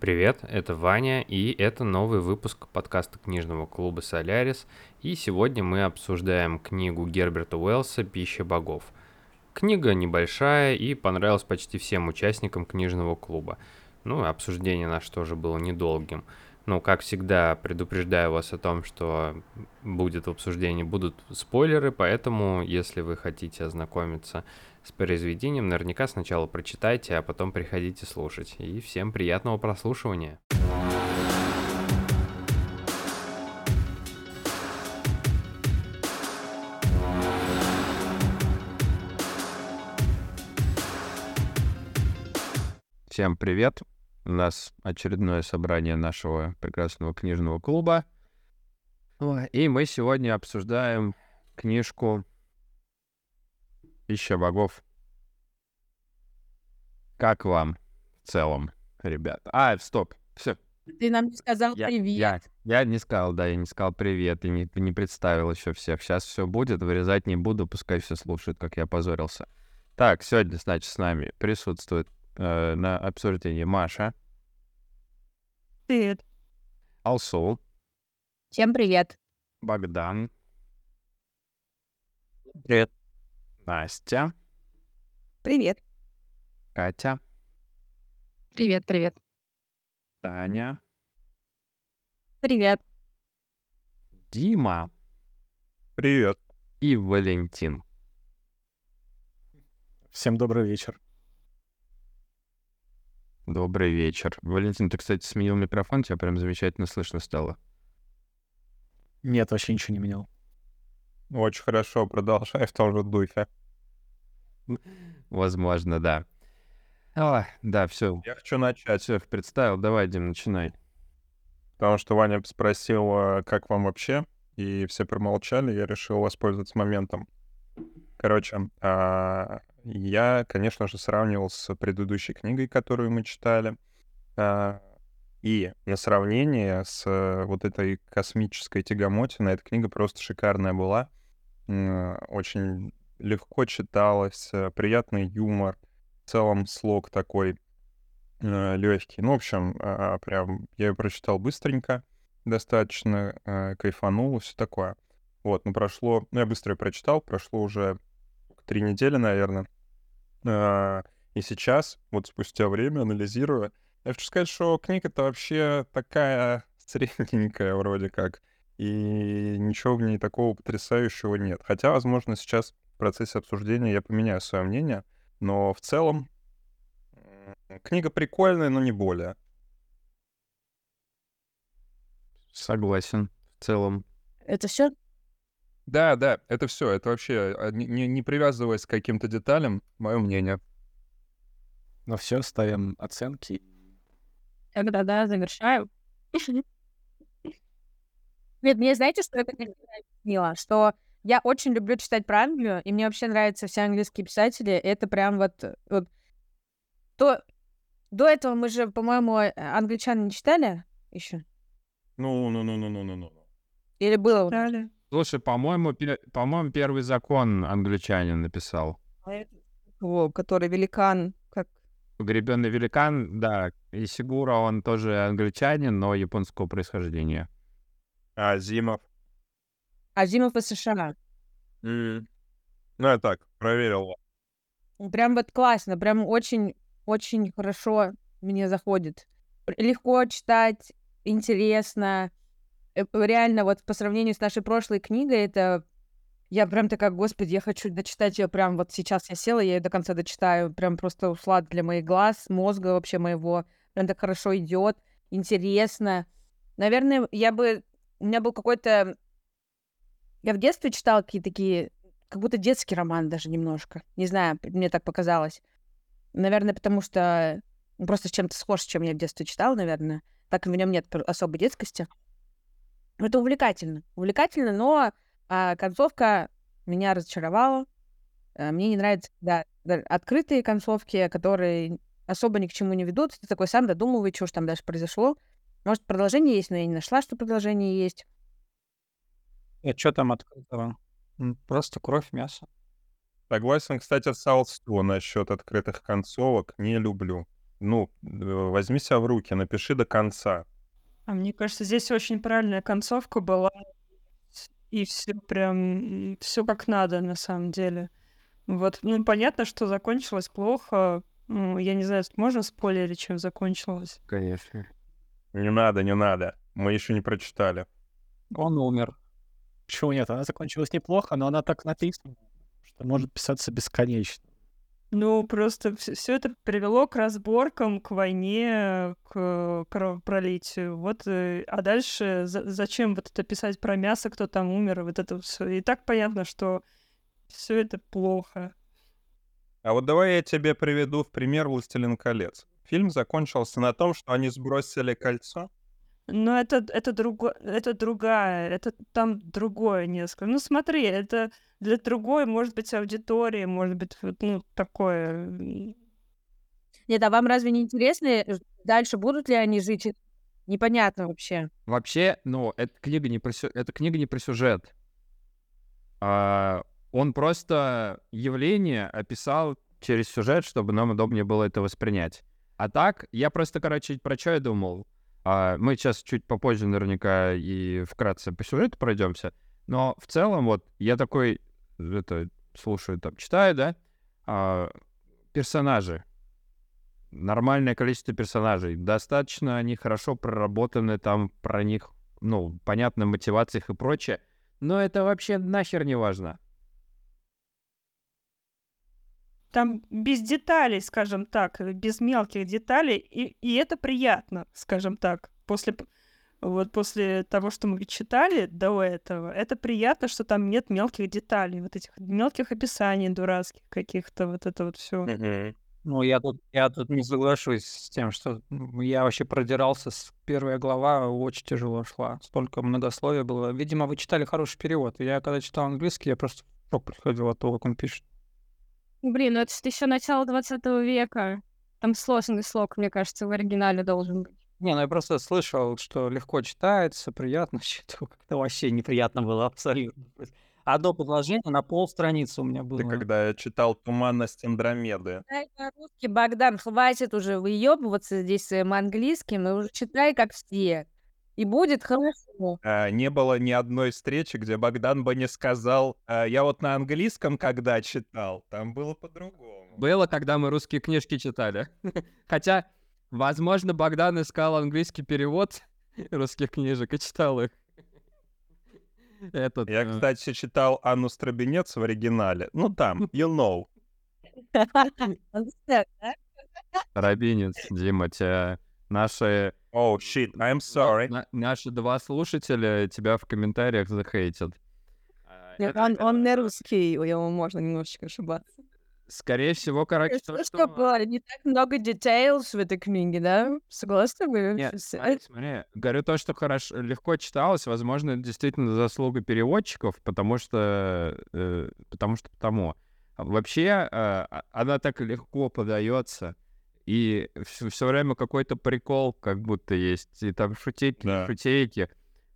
Привет, это Ваня, и это новый выпуск подкаста книжного клуба «Солярис», и сегодня мы обсуждаем книгу Герберта Уэллса «Пища богов». Книга небольшая и понравилась почти всем участникам книжного клуба. Ну, обсуждение наше тоже было недолгим. Ну, как всегда, предупреждаю вас о том, что будет в обсуждении будут спойлеры, поэтому, если вы хотите ознакомиться с произведением, наверняка сначала прочитайте, а потом приходите слушать. И всем приятного прослушивания. Всем привет! У нас очередное собрание нашего прекрасного книжного клуба. И мы сегодня обсуждаем книжку «Пища богов». Как вам в целом, ребят? А, стоп, все. Ты нам не сказал Я, привет. я, я не сказал, да, я не сказал привет, и не, не представил еще всех. Сейчас все будет, вырезать не буду, пускай все слушают, как я позорился. Так, сегодня, значит, с нами присутствует э, на обсуждении Маша, Привет. Алсу, Всем привет. Богдан, Привет. Настя, Привет. Катя, Привет, привет. Таня, Привет. Дима Привет. и Валентин. Всем добрый вечер. Добрый вечер. Валентин, ты, кстати, сменил микрофон, тебя прям замечательно слышно стало. Нет, вообще ничего не менял. Очень хорошо, продолжай в том же духе. Возможно, да. А, да, все. Я хочу начать, Всех представил. Давай, Дим, начинай. потому что Ваня спросил, а, как вам вообще, и все промолчали, я решил воспользоваться моментом. Короче, а, я, конечно же, сравнивал с предыдущей книгой, которую мы читали, а, и на сравнение с э, вот этой космической тягомотиной, эта книга просто шикарная была, очень легко читалась, э, приятный юмор, в целом слог такой легкий. Ну, в общем, а, прям я ее прочитал быстренько, достаточно э, кайфанул, все такое. Вот, ну прошло, ну я быстро её прочитал, прошло уже три недели, наверное. И сейчас, вот спустя время, анализируя, я хочу сказать, что книга-то вообще такая средненькая вроде как, и ничего в ней такого потрясающего нет. Хотя, возможно, сейчас в процессе обсуждения я поменяю свое мнение, но в целом книга прикольная, но не более. Согласен. В целом. Это все? Да, да, это все, это вообще, а, не, не- привязываясь к каким-то деталям, мое мнение. Но все, ставим оценки. Тогда да, завершаю. Нет, мне знаете, что я как объяснила? Что я очень люблю читать про Англию, и мне вообще нравятся все английские писатели. Это прям вот... вот то... До этого мы же, по-моему, э, англичан не читали еще? Ну, ну, ну, ну, ну, ну, ну. Или было? нас? Слушай, по-моему, пе- по-моему, первый закон англичанин написал. О, который великан, как Гребенный великан, да, и Сигура, он тоже англичанин, но японского происхождения. А Зимов? Азимов из США. Ну, я так, проверил. Прям вот классно, прям очень, очень хорошо мне заходит. Легко читать, интересно. Э, Реально, вот по сравнению с нашей прошлой книгой, это я прям такая, господи, я хочу дочитать ее прям вот сейчас я села, я ее до конца дочитаю. Прям просто услад для моих глаз, мозга вообще моего. Прям так хорошо идет, интересно. Наверное, я бы... У меня был какой-то... Я в детстве читала какие-то такие как будто детский роман даже немножко. Не знаю, мне так показалось. Наверное, потому что ну, просто с чем-то схож, чем я в детстве читала, наверное. Так в нем нет особой детскости. Это увлекательно. Увлекательно, но а, концовка меня разочаровала. А, мне не нравятся да, открытые концовки, которые особо ни к чему не ведут. Ты такой сам додумывай, что ж там дальше произошло. Может, продолжение есть, но я не нашла, что продолжение есть. А что там открытого? Просто кровь, мясо. Согласен, кстати, с Алсту насчет открытых концовок. Не люблю. Ну, э, возьми себя в руки, напиши до конца. А мне кажется, здесь очень правильная концовка была. И все прям, все как надо на самом деле. Вот, ну, понятно, что закончилось плохо. Ну, я не знаю, можно спойлерить, чем закончилось? Конечно. Не надо, не надо. Мы еще не прочитали. Он умер. Почему нет? Она закончилась неплохо, но она так написана, что может писаться бесконечно. Ну, просто все это привело к разборкам, к войне, к кровопролитию. Вот, э, а дальше за- зачем вот это писать про мясо, кто там умер, вот это все. И так понятно, что все это плохо. А вот давай я тебе приведу в пример «Властелин колец». Фильм закончился на том, что они сбросили кольцо. Но это, это, друго, это другая, это там другое несколько. Ну смотри, это для другой, может быть, аудитории, может быть, ну, такое. Нет, а вам разве не интересно, э, дальше будут ли они жить? Непонятно вообще. Вообще, ну, эта книга не про, сю- эта книга не про сюжет. А, он просто явление описал через сюжет, чтобы нам удобнее было это воспринять. А так, я просто, короче, про что я думал. А, мы сейчас чуть попозже наверняка и вкратце по сюжету пройдемся. Но в целом, вот, я такой, это, слушаю, там, читаю, да, а, персонажи. Нормальное количество персонажей. Достаточно они хорошо проработаны, там про них, ну, понятно, мотивациях и прочее. Но это вообще нахер не важно. Там без деталей, скажем так, без мелких деталей, и, и это приятно, скажем так. После, вот после того, что мы читали до этого, это приятно, что там нет мелких деталей, вот этих мелких описаний дурацких каких-то, вот это вот все. Ну, я тут, я тут не соглашусь с тем, что я вообще продирался с первой глава, очень тяжело шла. Столько многословия было. Видимо, вы читали хороший перевод. Я когда читал английский, я просто шок приходил от того, как он пишет. Блин, ну это еще начало 20 века. Там сложный слог, мне кажется, в оригинале должен быть. Не, ну я просто слышал, что легко читается, приятно читаю. Как-то вообще неприятно было абсолютно. Одно предложение на полстраницы у меня было. Ты когда я читал «Туманность Андромеды». Читай по-русски, Богдан, хватит уже выебываться здесь своим английским, и уже читай как все. И будет хорошо. А, не было ни одной встречи, где Богдан бы не сказал, а, я вот на английском когда читал, там было по-другому. Было, когда мы русские книжки читали. Хотя, возможно, Богдан искал английский перевод русских книжек и читал их. Этот, Я, э, кстати, читал Анну Стробинец в оригинале. Ну там, you know. Рабинец, Дима, тебя наши, Oh, shit, I'm sorry. на- наши два слушателя тебя в комментариях захейтят. А, Нет, он, он не русский, его можно немножечко ошибаться. Скорее всего, короче, то, Что, что... было? Не так много details в этой книге, да? Согласны вы? Нет, смотри, смотри. Говорю то, что хорошо, легко читалось, возможно, это действительно заслуга переводчиков, потому что, э, потому что потому. А Вообще, э, а- она так легко подается, и все, время какой-то прикол как будто есть, и там шутейки, Да. шутейки.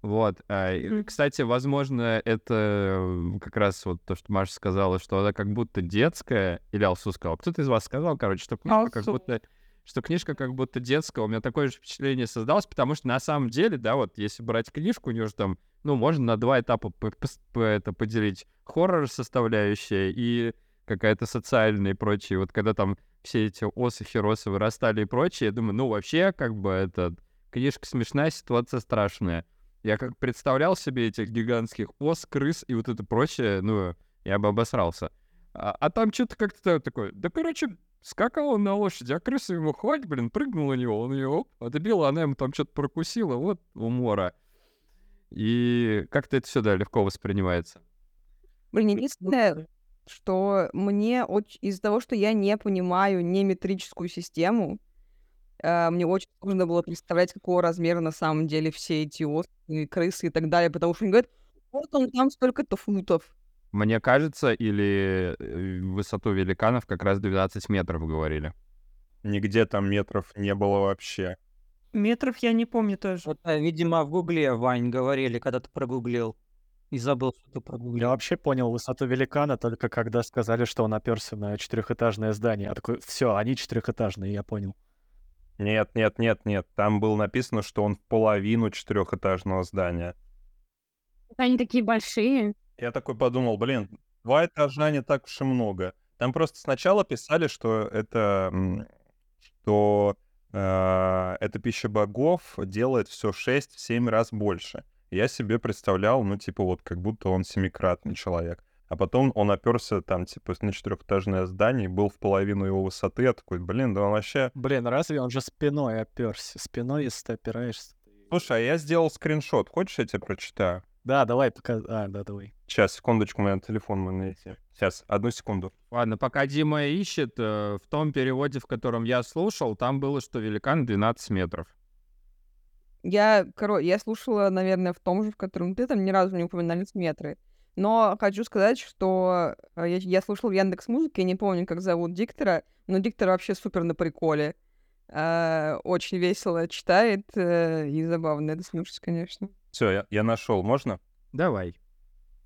Вот. а, и. Кстати, возможно, это э, как раз вот то, что Маша сказала, что она как будто детская, или Алсу сказал. Кто-то из вас сказал, короче, что книжка как будто что книжка как будто детская. У меня такое же впечатление создалось, потому что на самом деле, да, вот если брать книжку, у нее же там, ну, можно на два этапа по- пос- по- это поделить. Хоррор составляющая и какая-то социальная и прочее. Вот когда там все эти осы, херосы вырастали и прочее, я думаю, ну, вообще, как бы, это книжка смешная, ситуация страшная. Я как представлял себе этих гигантских ос, крыс и вот это прочее, ну, я бы обосрался. А, а там что-то как-то такое, да, короче, скакал он на лошади, а крыса ему хватит, блин, прыгнул на него, он ее, оп, отбила, она ему там что-то прокусила, вот умора. И как-то это сюда легко воспринимается. Блин, единственное, что мне из-за того, что я не понимаю не метрическую систему, э, мне очень сложно было представлять, какого размера на самом деле все эти осы, крысы и так далее, потому что они говорят, вот он там столько-то футов. Мне кажется, или э, высоту великанов как раз 12 метров говорили. Нигде там метров не было вообще. Метров я не помню тоже. Вот, э, видимо, в Гугле, Вань, говорили, когда ты прогуглил. И забыл, что ты Я вообще понял высоту великана только когда сказали, что он оперся на четырехэтажное здание. Я такой, все, они четырехэтажные, я понял. Нет, нет, нет, нет. Там было написано, что он в половину четырехэтажного здания. Они такие большие. Я такой подумал, блин, два этажа не так уж и много. Там просто сначала писали, что это, что э, эта пища богов делает все 6-7 раз больше. Я себе представлял, ну, типа, вот как будто он семикратный человек. А потом он оперся там, типа, на четырехэтажное здание, и был в половину его высоты. Я такой, блин, да он вообще... Блин, разве он же спиной оперся? Спиной, если ты опираешься. Слушай, а я сделал скриншот. Хочешь, я тебе прочитаю? Да, давай, пока... А, да, давай. Сейчас, секундочку, у меня телефон мой найти. Сейчас, одну секунду. Ладно, пока Дима ищет, э, в том переводе, в котором я слушал, там было, что великан 12 метров. Я, короче, я слушала, наверное, в том же, в котором ты, там ни разу не упоминались метры. Но хочу сказать, что э, я, я слушала в Яндекс Музыке, я не помню, как зовут диктора, но диктор вообще супер на приколе. Э, очень весело читает э, и забавно это слушать, конечно. Все, я, я нашел. Можно? Давай.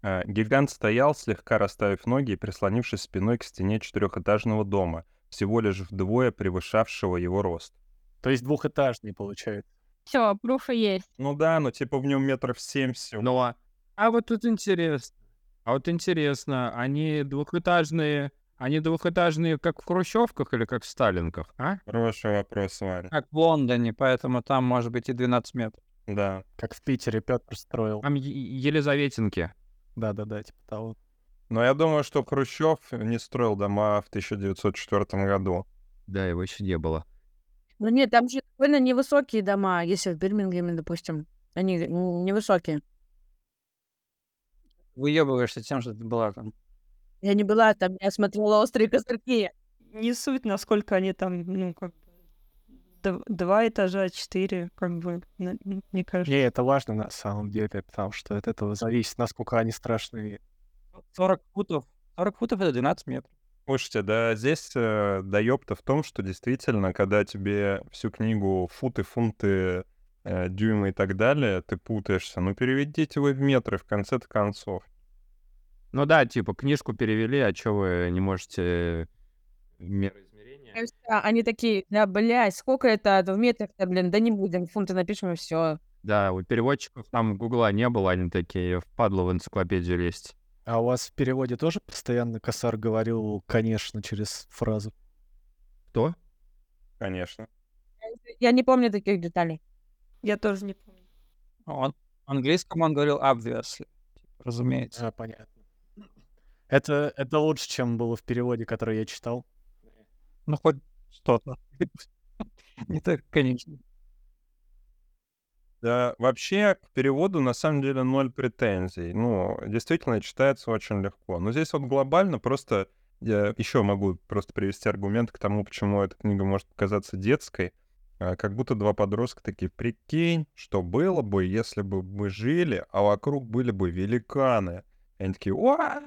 Э, Гигант стоял, слегка расставив ноги и прислонившись спиной к стене четырехэтажного дома, всего лишь вдвое превышавшего его рост. То есть двухэтажный получается. Все, пруфы есть. Ну да, но типа в нем метров семь всего. Ну, а, а вот тут интересно. А вот интересно, они двухэтажные, они двухэтажные, как в хрущевках или как в сталинках, а? Хороший вопрос, Ваня. Как в Лондоне, поэтому там может быть и 12 метров. Да. Как в Питере Петр строил. Там Елизаветинки. Да-да-да, типа того. Но я думаю, что Хрущев не строил дома в 1904 году. Да, его еще не было. Ну нет, там же довольно невысокие дома, если в Бирмингеме, допустим. Они невысокие. Выебываешься тем, что ты была там. Я не была там, я смотрела «Острые козырьки». Не суть, насколько они там, ну, как два этажа, четыре, как бы, мне кажется. Не, это важно на самом деле, потому что от этого зависит, насколько они страшные. 40 футов. 40 футов — это 12 метров. Слушайте, да здесь э, доеб-то в том, что действительно, когда тебе всю книгу футы, фунты, э, дюймы и так далее, ты путаешься. Ну переведите вы в метры в конце-то концов. Ну да, типа, книжку перевели, а чё вы не можете меры измерения? Они такие, да, блядь, сколько это в метрах-то, блин, да не будем, фунты напишем и все. Да, у переводчиков там гугла не было, они такие, впадло в энциклопедию лезть. А у вас в переводе тоже постоянно косар говорил «конечно» через фразу? Кто? Конечно. Я не помню таких деталей. Я тоже не помню. Он, в английском он говорил obviously. Типа, разумеется. А, понятно. Это, это лучше, чем было в переводе, который я читал. Ну, хоть что-то. Не так, конечно. Да, вообще к переводу на самом деле ноль претензий. Ну, действительно, читается очень легко. Но здесь вот глобально просто я еще могу просто привести аргумент к тому, почему эта книга может показаться детской. А, Как будто два подростка такие, прикинь, что было бы, если бы мы жили, а вокруг были бы великаны. И они такие, «Уа!»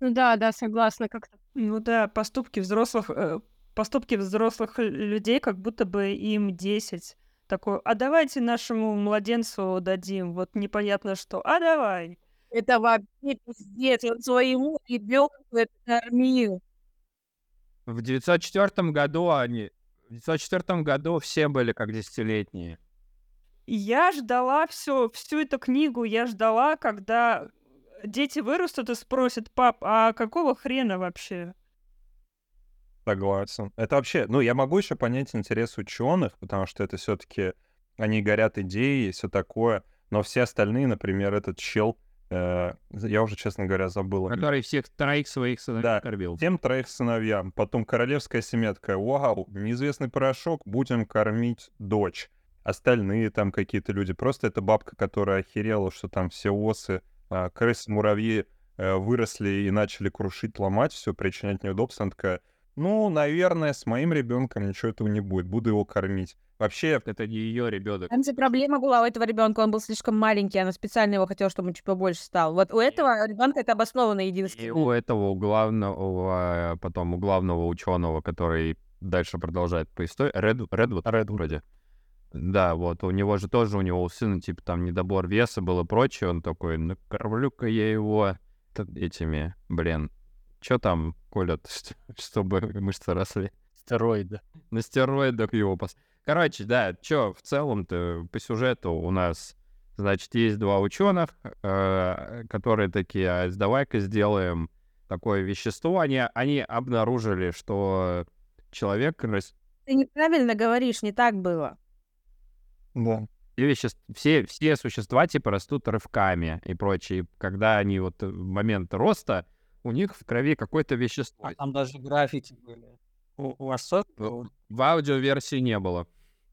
Ну да, да, согласна как-то. Ну да, поступки взрослых, э, поступки взрослых людей, как будто бы им 10. Такой, а давайте нашему младенцу дадим, вот непонятно что, а давай. Это вообще пиздец, он своему ребенку это кормил. В 904 году они... В 904 году все были как десятилетние. Я ждала все, всю эту книгу, я ждала, когда дети вырастут и спросят, пап, а какого хрена вообще? Согласен. Это вообще, ну, я могу еще понять интерес ученых, потому что это все-таки они горят идеей и все такое. Но все остальные, например, этот чел, э, я уже, честно говоря, забыл. Который всех троих своих сыновей Да. кормил. Всем троих сыновьям. Потом королевская семья такая, вау, неизвестный порошок, будем кормить дочь. Остальные там какие-то люди. Просто это бабка, которая охерела, что там все осы, а, крысы, муравьи э, выросли и начали крушить, ломать все, причинять неудобства. Она такая, ну, наверное, с моим ребенком ничего этого не будет, буду его кормить. Вообще, Это не ее ребенок. Там же проблема была у этого ребенка, он был слишком маленький, она специально его хотела, чтобы он чуть побольше стал. Вот у этого ребенка это обоснованно И единственное. у этого у главного, э, потом у главного ученого, который дальше продолжает по истории, Ред, Редвуд, Редвуд. вроде. Да, вот, у него же тоже, у него у сына, типа, там, недобор веса был и прочее, он такой, накормлю-ка я его этими, блин, что там колят, чтобы мышцы росли? Стероиды. На стероидах его пос... Короче, да, чё, в целом-то по сюжету у нас, значит, есть два ученых, э, которые такие, а давай-ка сделаем такое вещество. Они, они обнаружили, что человек... Ты неправильно говоришь, не так было. Да. все, веществ- все, все существа типа растут рывками и прочее. Когда они вот в момент роста, у них в крови какое-то вещество. А там даже граффити были. У, у вас В-? В аудиоверсии не было.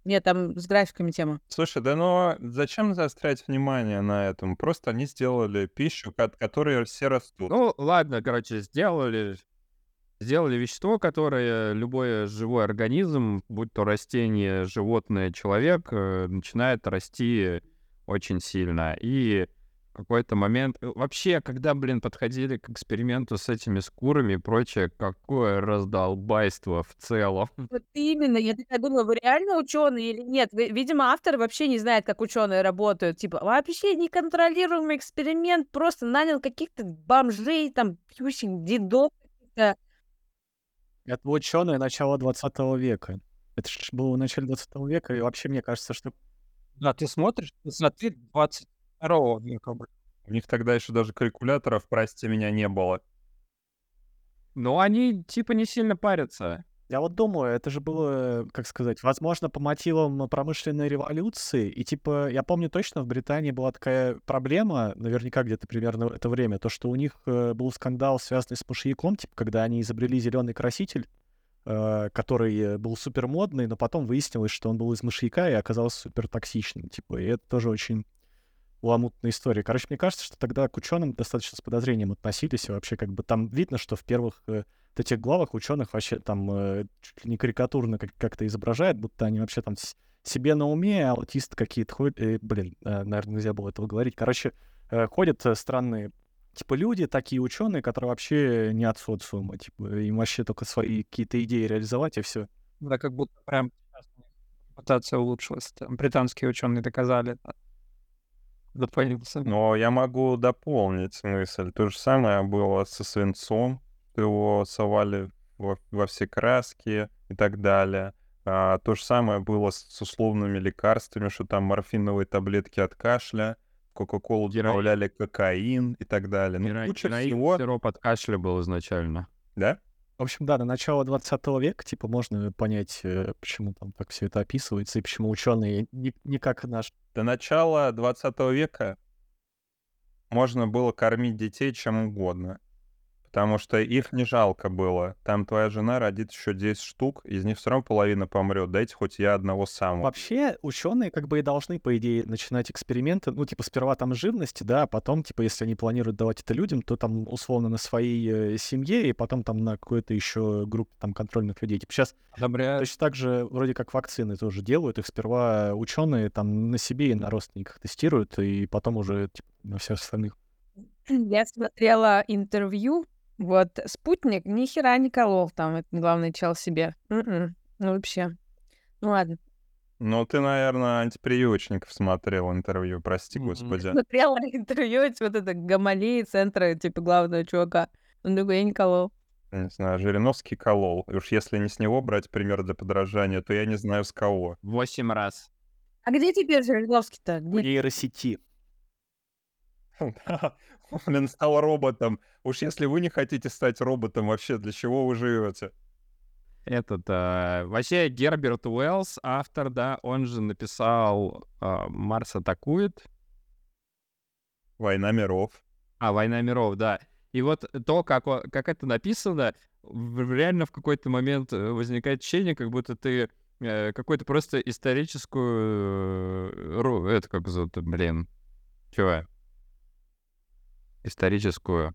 Нет, там с графиками тема. Слушай, да ну зачем заострять внимание на этом? Просто они сделали пищу, от которой все растут. Ну, ладно, короче, сделали, сделали вещество, которое любой живой организм, будь то растение, животное, человек, э, начинает расти очень сильно. И какой-то момент... э, Вообще, когда, блин, подходили к эксперименту с этими скурами и прочее, какое раздолбайство в целом. Вот именно, я такая думала, вы реально ученые или нет? Вы- видимо, автор вообще не знает, как ученые работают. Типа, вообще неконтролируемый эксперимент, просто нанял каких-то бомжей, там, пьющих дедов. каких-то. Это ученые начала 20 века. Это ж было в начале 20 века, и вообще мне кажется, что Да, ты смотришь, ты смотри, 22 века. блин. У них тогда еще даже калькуляторов, прости меня, не было. Но они типа не сильно парятся. Я вот думаю, это же было, как сказать, возможно, по мотивам промышленной революции. И типа, я помню точно, в Британии была такая проблема, наверняка где-то примерно в это время, то, что у них э, был скандал, связанный с мышьяком, типа, когда они изобрели зеленый краситель, э, который э, был супер модный, но потом выяснилось, что он был из мышьяка и оказался супер токсичным. Типа, и это тоже очень ламутная история. Короче, мне кажется, что тогда к ученым достаточно с подозрением относились. И вообще, как бы там видно, что в первых э, этих главах ученых вообще там э, чуть ли не карикатурно как- как-то изображает, будто они вообще там себе на уме, аутисты какие-то ходят. э, блин, наверное, нельзя было этого говорить. Короче, э, ходят э, странные типа люди, такие ученые, которые вообще не от социума, типа, им вообще только свои какие-то идеи реализовать, и все. Да, как будто прям репутация улучшилась. Там британские ученые доказали. Запалился. Но я могу дополнить мысль. То же самое было со свинцом. Его совали во, во все краски и так далее. А, то же самое было с, с условными лекарствами, что там морфиновые таблетки от кашля, в Кока-Колу добавляли кокаин и так далее. Ну, Героин- куча героин, всего, сироп от кашля был изначально. да? В общем, да, на начало 20 века, типа, можно понять, э, почему там так все это описывается, и почему ученые не, не как наш До начала 20 века можно было кормить детей чем угодно. Потому что их не жалко было. Там твоя жена родит еще 10 штук, из них все равно половина помрет. Дайте хоть я одного самого. Вообще, ученые как бы и должны, по идее, начинать эксперименты, ну, типа, сперва там живности, да, а потом, типа, если они планируют давать это людям, то там, условно, на своей э, семье, и потом там на какой-то еще группе там контрольных людей. Типа, сейчас Одобряю. точно так же, вроде как вакцины тоже делают, их сперва ученые там на себе и на родственниках тестируют, и потом уже, типа, на всех остальных. Я смотрела интервью, вот, спутник ни хера не колол там, это главный чел себе. М-м. Ну, вообще. Ну, ладно. Ну, ты, наверное, антиприючников смотрел интервью, прости Мгм. господи. Смотрела интервью эти вот это Гамалеи центра, типа, главного чувака. Он такой, я не колол. Не знаю, Жириновский колол. И уж если не с него брать пример для подражания, то я не знаю с кого. Восемь раз. А где теперь Жириновский-то? В Где? нейросети. Блин, стал роботом. Уж если вы не хотите стать роботом, вообще для чего вы живете? Этот, э, вообще, Герберт Уэллс, автор, да, он же написал э, «Марс атакует», Война миров. а «Война миров», да. И вот то, как, как это написано, реально в какой-то момент э, возникает ощущение, как будто ты э, какую-то просто историческую... э, Это как зовут, блин, чего? Историческую.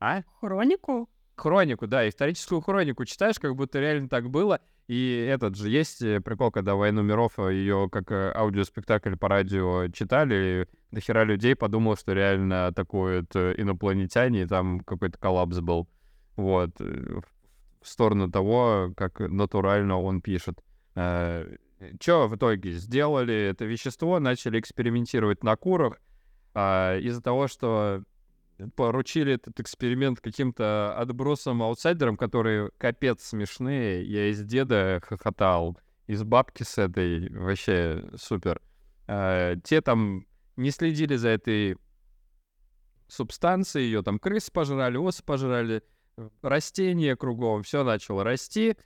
А? Хронику? хронику, да, историческую хронику читаешь, как будто реально так было. И этот же есть э, прикол, когда «Войну миров» ее как э, аудиоспектакль по радио читали, и дохера людей подумал, что реально атакуют э, инопланетяне, и там какой-то коллапс был. Вот. В сторону того, как натурально он пишет. Что в итоге? Сделали это вещество, начали экспериментировать на курах. а, Из-за того, что поручили этот эксперимент каким-то отбросам, аутсайдерам, которые капец смешные. Я из деда хохотал. из бабки с этой, вообще супер. Э, те там не следили за этой субстанцией, ее там крыс пожрали, ос пожрали, растения кругом, все начало расти,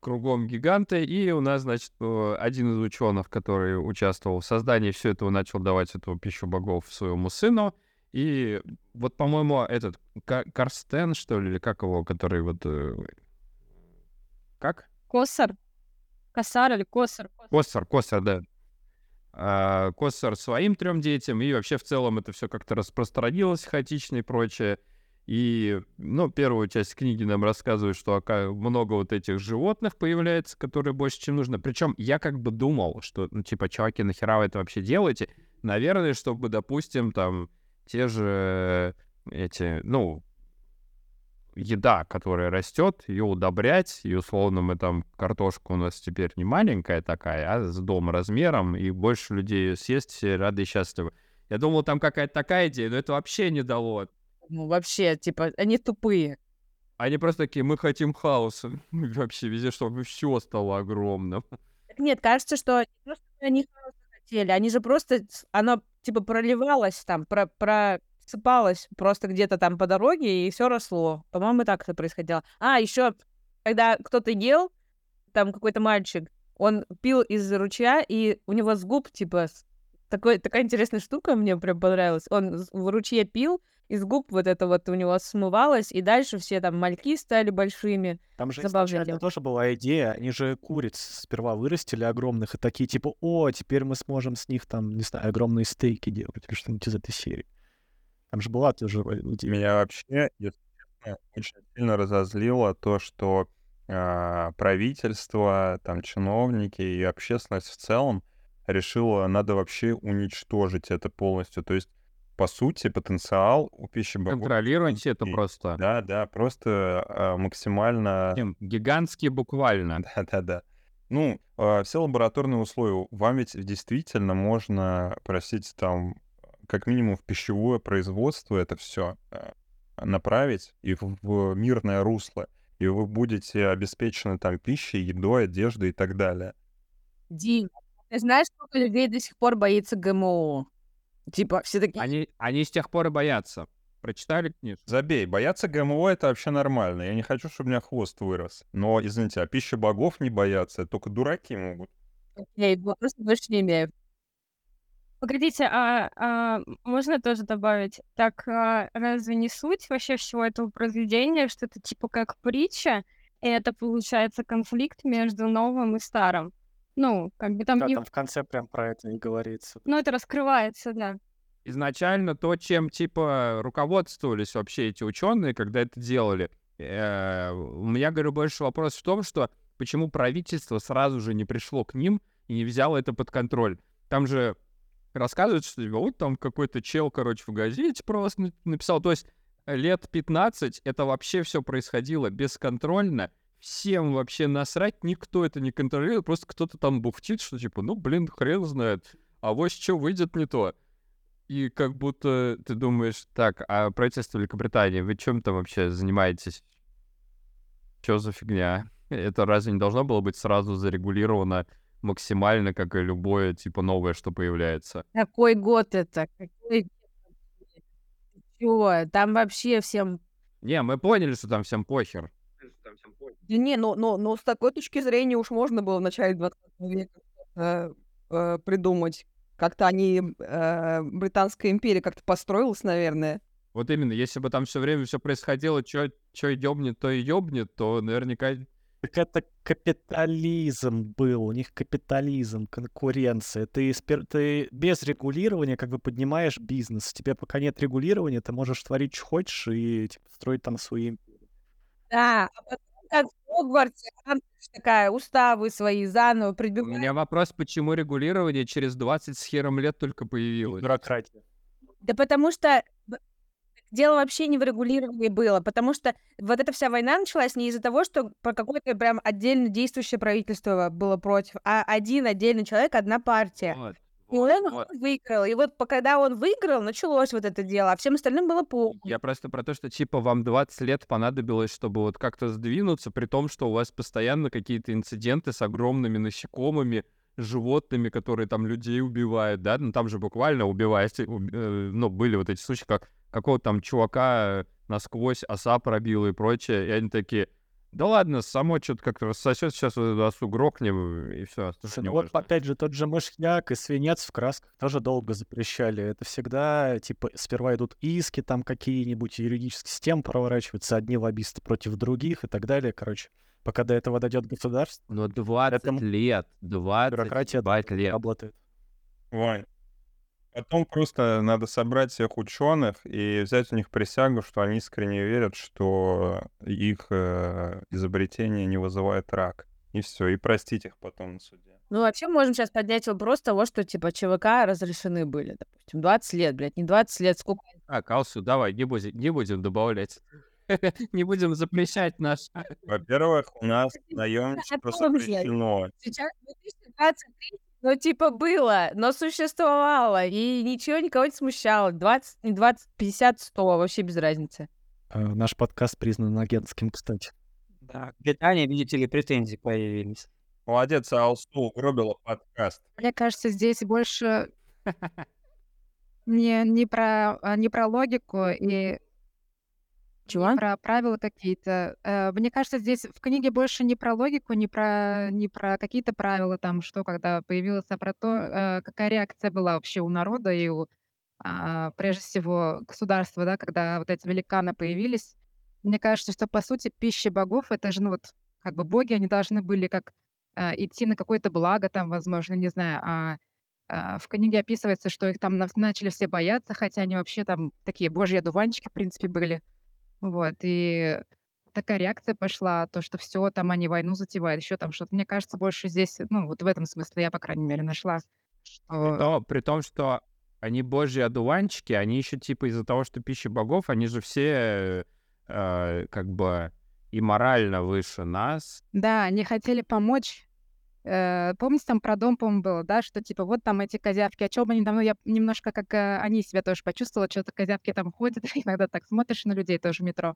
кругом гиганты, и у нас, значит, э, один из ученых, который участвовал в создании всего этого, начал давать эту пищу богов своему сыну, и вот, по-моему, этот Карстен, что ли, или как его, который вот... Э, как? Косар? Косар или Косар? Косар, Косар, да. А, Косар своим трем детям, и вообще в целом это все как-то распространилось хаотично и прочее. И, ну, первую часть книги нам рассказывает, что много вот этих животных появляется, которые больше, чем нужно. Причем я как бы думал, что, ну, типа, чуваки, нахера вы это вообще делаете? Наверное, чтобы, допустим, там, те же эти, ну, еда, которая растет, ее удобрять, и условно мы там, картошка у нас теперь не маленькая такая, а с дом размером, и больше людей ее съесть, все рады и счастливы. Я думал, там какая-то такая идея, но это вообще не дало. Ну, вообще, типа, они тупые. Они просто такие, мы хотим хаоса. Вообще везде, чтобы все стало огромным. Нет, кажется, что просто они хаоса хотели. Они же просто, оно типа проливалось там, про, просыпалось просто где-то там по дороге, и все росло. По-моему, так это происходило. А, еще, когда кто-то ел, там какой-то мальчик, он пил из ручья, и у него с губ, типа, такой, такая интересная штука мне прям понравилась. Он в ручье пил, из губ вот это вот у него смывалось, и дальше все там мальки стали большими. Там же изначально тоже была идея, они же куриц сперва вырастили огромных, и такие типа, о, теперь мы сможем с них там, не знаю, огромные стейки делать, или что-нибудь из этой серии. Там же была тоже идея. Меня вообще, если честно, очень сильно разозлило то, что э, правительство, там, чиновники и общественность в целом решила, надо вообще уничтожить это полностью. То есть по сути, потенциал у пищебогов... Контролировать это просто. Да, да, просто э, максимально... Гигантские буквально. Да-да-да. Ну, э, все лабораторные условия. Вам ведь действительно можно просить там как минимум в пищевое производство это все э, направить и в, в мирное русло. И вы будете обеспечены там пищей, едой, одеждой и так далее. Дим, ты знаешь, сколько людей до сих пор боится ГМО? Типа, все такие... Они, они с тех пор и боятся. Прочитали книжку? Забей, бояться ГМО это вообще нормально. Я не хочу, чтобы у меня хвост вырос. Но, извините, а пища богов не боятся, только дураки могут. Я просто больше не имею. Погодите, а, а можно тоже добавить? Так а, разве не суть вообще всего этого произведения, что это типа как притча, и это получается конфликт между новым и старым? Ну, как бы там Да, не... там в конце прям про это и говорится. Ну, это раскрывается, да. Изначально то, чем типа руководствовались вообще эти ученые, когда это делали, э, у меня, говорю, больше вопрос в том, что почему правительство сразу же не пришло к ним и не взяло это под контроль. Там же рассказывают, что типа, вот там какой-то чел, короче, в газете просто написал. То есть лет 15 это вообще все происходило бесконтрольно, всем вообще насрать, никто это не контролирует, просто кто-то там бухтит, что типа, ну, блин, хрен знает, а вот что выйдет не то. И как будто ты думаешь, так, а правительство Великобритании, вы чем там вообще занимаетесь? Что за фигня? Это разве не должно было быть сразу зарегулировано максимально, как и любое, типа, новое, что появляется? Какой год это? Какой... Чё? Там вообще всем... Не, мы поняли, что там всем похер понял. Не, ну, но, но с такой точки зрения уж можно было в начале 20 века э, э, придумать. Как-то они, э, Британская империя как-то построилась, наверное. Вот именно, если бы там все время все происходило, что ёбнет, то и ёбнет, то наверняка... Так это капитализм был, у них капитализм, конкуренция. Ты, ты без регулирования как бы поднимаешь бизнес. Тебе пока нет регулирования, ты можешь творить, что хочешь, и типа, строить там свои да, а потом, как в Хогвартсе, такая, уставы свои заново У меня вопрос, почему регулирование через 20 с хером лет только появилось? Бюрократия. Да потому что дело вообще не в регулировании было, потому что вот эта вся война началась не из-за того, что по какое-то прям отдельно действующее правительство было против, а один отдельный человек, одна партия. Вот. И он выиграл. И вот когда он выиграл, началось вот это дело, а всем остальным было плохо. Я просто про то, что типа вам 20 лет понадобилось, чтобы вот как-то сдвинуться, при том, что у вас постоянно какие-то инциденты с огромными насекомыми, животными, которые там людей убивают, да? Ну там же буквально убиваете, уб- э, ну были вот эти случаи, как какого-то там чувака э, насквозь оса пробила и прочее, и они такие, да ладно, само что-то как-то рассосет, сейчас вот эту осу грохнем, и все. Слушай, ну вот опять же тот же мышьяк и свинец в красках тоже долго запрещали. Это всегда, типа, сперва идут иски там какие-нибудь, юридические системы проворачиваются, одни лоббисты против других и так далее. Короче, пока до этого дойдет государство, Но 20 Этому лет, 20 бюрократия лет. работает. Вань, потом просто надо собрать всех ученых и взять у них присягу, что они искренне верят, что их э, изобретение не вызывает рак. И все, и простить их потом на суде. Ну, вообще, можем сейчас поднять вопрос того, что, типа, ЧВК разрешены были, допустим, 20 лет, блядь, не 20 лет, сколько? Так, Алсу, давай, не будем, не будем добавлять. Не будем запрещать наш... Во-первых, у нас наемничество запрещено. Сейчас 2023, ну, типа, было, но существовало, и ничего никого не смущало. 20, не 20, 50, 100, вообще без разницы. Э, Наш подкаст признан агентским, кстати. Да, к Британии, видите ли, претензии появились. Молодец, Алсу угробила подкаст. Мне кажется, здесь больше не, не, про, а, не про логику и Чего? не про правила какие-то. Э, Мне кажется, здесь в книге больше не про логику, не про, не про какие-то правила, там, что когда появилось, а про то, э, какая реакция была вообще у народа и у, а, прежде всего, государства, да, когда вот эти великаны появились. Мне кажется, что, по сути, пища богов — это же, ну вот, как бы боги, они должны были как а, идти на какое-то благо, там, возможно, не знаю, а а, в книге описывается, что их там начали все бояться, хотя они вообще там такие божьи одуванчики, в принципе, были. Вот, и такая реакция пошла, то, что все, там они войну затевают, еще там что-то. Мне кажется, больше здесь, ну, вот в этом смысле я, по крайней мере, нашла, При, что... то- при том, что они божьи одуванчики, они еще типа из-за того, что пища богов, они же все э, как бы и морально выше нас. Да, они хотели помочь. Э, Помните, там про дом, по-моему, было, да, что типа вот там эти козявки, о чем они давно, я немножко как э, они себя тоже почувствовала, что-то козявки там ходят, иногда так смотришь на людей тоже в метро.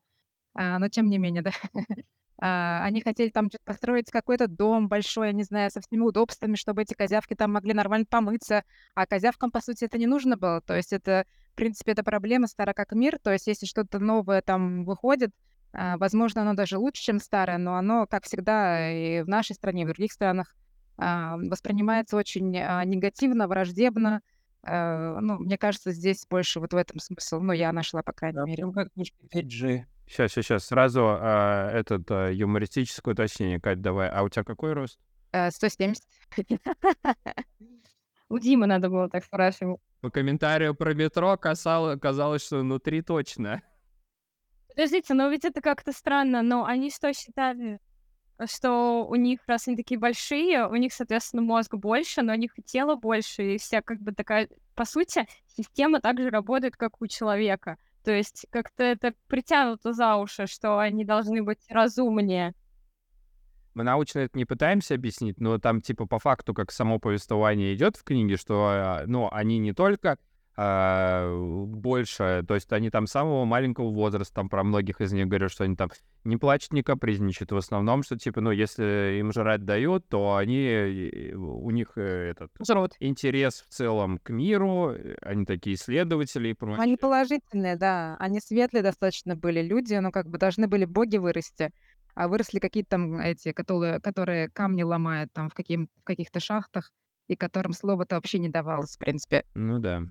А, но тем не менее, да. А, они хотели там чё-то построить какой-то дом большой, я не знаю, со всеми удобствами, чтобы эти козявки там могли нормально помыться. А козявкам, по сути, это не нужно было. То есть это, в принципе, это проблема стара как мир. То есть если что-то новое там выходит, возможно, оно даже лучше, чем старое, но оно, как всегда, и в нашей стране, и в других странах а, воспринимается очень а, негативно, враждебно. Э, Ну, мне кажется, здесь больше вот в этом смысл. Ну, я нашла, по крайней Да, мере. прям как книжка 5G. Сейчас, сейчас, сейчас, сразу а, этот а, юмористическое уточнение, Кать, давай. А у тебя какой рост? Э, 170. У Димы надо было так спрашивать. По комментарию про метро касало, казалось, что внутри точно. Подождите, но ведь это как-то странно, но они что считали, что у них, раз они такие большие, у них, соответственно, мозг больше, но у них и тело больше, и вся как бы такая, по сути, система так же работает, как у человека. То есть как-то это притянуто за уши, что они должны быть разумнее. Мы научно это не пытаемся объяснить, но там типа по факту, как само повествование идет в книге, что а, ну, они не только больше, то есть они там самого маленького возраста, там про многих из них говорят, что они там не плачут, не капризничают. В основном, что типа, ну, если им жрать дают, то они, у них э, этот Жрут. интерес в целом к миру, э, они такие исследователи и прочее. Они положительные, да. Они светлые достаточно были люди, но как бы должны были боги вырасти. А выросли какие-то там эти, которые, которые камни ломают там в, каким, в каких-то шахтах, и которым слово-то вообще не давалось, в принципе. Ну да.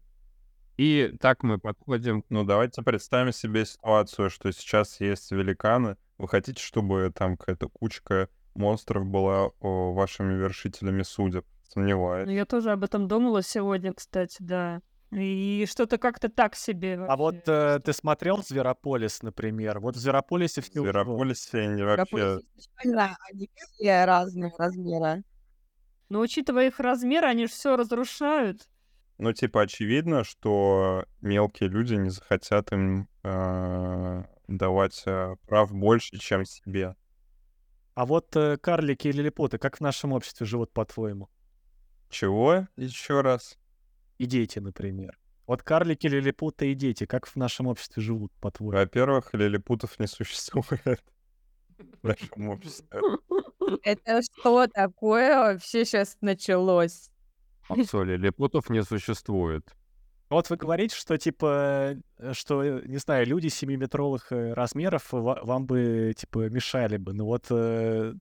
И так мы подходим Ну, давайте представим себе ситуацию, что сейчас есть великаны. Вы хотите, чтобы там какая-то кучка монстров была о, вашими вершителями судеб? Сомневаюсь. Ну, я тоже об этом думала сегодня, кстати, да. И что-то как-то так себе. А вот вообще. э, ты смотрел «Зверополис», например? Вот в «Зверополисе» В все Зверополисе они вообще... Они все разные размера. Но учитывая их размер, они же все разрушают. Ну, типа, очевидно, что мелкие люди не захотят им э, давать э, прав больше, чем себе. А вот э, карлики и лилипуты, как в нашем обществе живут, по-твоему? Чего? Еще раз. и дети, например. Вот карлики, лилипуты и дети, как в нашем обществе живут, по-твоему? Во-первых, лилипутов не существует в нашем обществе. Это что такое вообще сейчас началось? Соли, лилипутов не существует. Вот вы говорите, что типа, э, что, э, не знаю, люди 7-метровых э, размеров ва- вам бы, типа, мешали бы. Но вот э,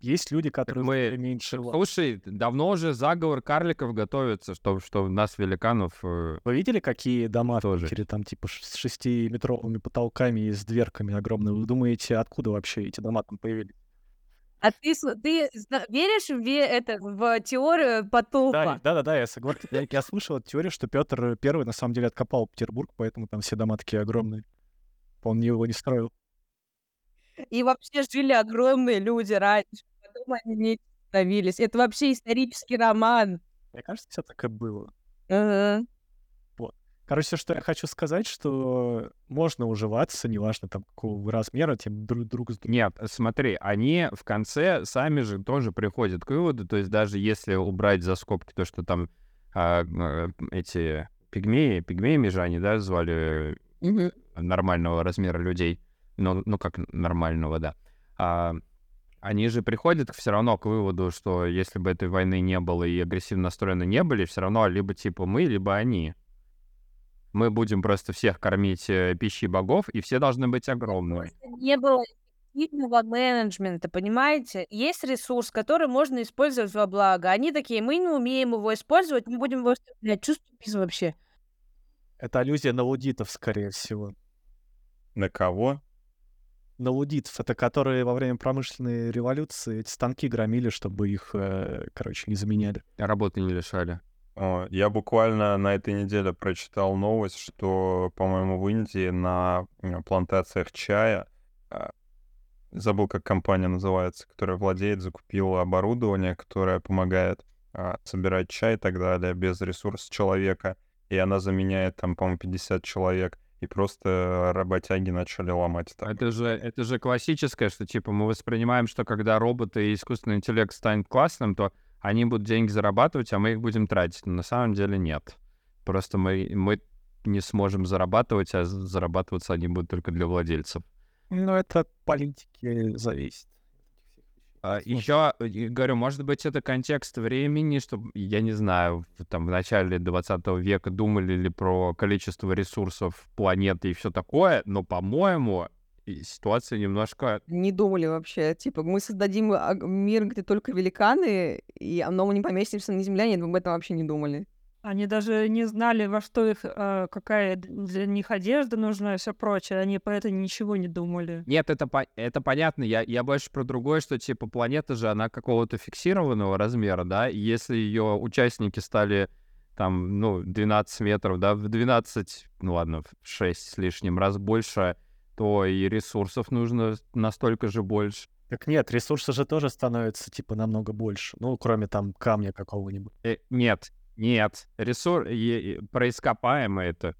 есть люди, которые мы- меньше. Слушай, давно уже заговор карликов готовится, что, что нас, великанов, э, Вы видели, какие дома в Тоже. Питере там типа с шестиметровыми потолками и с дверками огромными? Вы думаете, откуда вообще эти дома там появились? А ты, ты веришь в, это, в теорию Да, потопа? да, да, да, я согласен. Я, я слышал эту теорию, что Петр Первый на самом деле откопал Петербург, поэтому там все дома такие огромные. Он его не строил. И вообще жили огромные люди раньше, потом они меньше становились. Это вообще исторический роман. Мне кажется, все так и было. Ага. Короче, что я хочу сказать, что можно уживаться, неважно там какого размера, тем друг, друг с другом. Нет, смотри, они в конце сами же тоже приходят к выводу, то есть даже если убрать за скобки то, что там а, эти пигмеи, пигмеями же они, да, звали нормального размера людей, ну, ну как нормального, да, А, они же приходят все равно к выводу, что если бы этой войны не было и агрессивно настроены не были, все равно либо типа мы, либо они. Мы будем просто всех кормить э, пищей богов, и все должны быть огромные. Не было эффективного менеджмента, понимаете? Есть ресурс, который можно использовать во благо. Они такие, мы не умеем его использовать, мы будем его оставлять. Чувствую вообще. Это аллюзия на лудитов, скорее всего. На кого? На лудитов, это которые во время промышленной революции эти станки громили, чтобы их, э, короче, не заменяли. Работы не лишали. Я буквально на этой неделе прочитал новость, что, по-моему, в Индии на плантациях чая, а, забыл, как компания называется, которая владеет, закупила оборудование, которое помогает а, собирать чай и так далее без ресурса человека, и она заменяет там, по-моему, 50 человек, и просто работяги начали ломать это. Это же, это же классическое, что типа мы воспринимаем, что когда роботы и искусственный интеллект станет классным, то они будут деньги зарабатывать, а мы их будем тратить. Но на самом деле нет. Просто мы, мы не сможем зарабатывать, а зарабатываться они будут только для владельцев. Ну, это от политики зависит. А, Еще, говорю, может быть, это контекст времени, что, я не знаю, там в начале 20 века думали ли про количество ресурсов планеты и все такое, но, по-моему, и ситуация немножко Не думали вообще. Типа, мы создадим а, мир, где только великаны, и оно мы не поместимся на Земле. Нет, мы об этом вообще не думали. Они даже не знали, во что их, а, какая для них одежда нужна и все прочее. Они про это ничего не думали. Нет, это, по- это понятно. Я, я больше про другое, что типа планета же, она какого-то фиксированного размера, да, и если ее участники стали там, ну, 12 метров, да, в 12, ну ладно, в 6 с лишним раз больше, то и ресурсов нужно настолько же больше. Так нет, ресурсы же тоже становятся, типа, намного больше. Ну, кроме там камня какого-нибудь. Э, нет, нет, ресурс, е- про ископаемое это.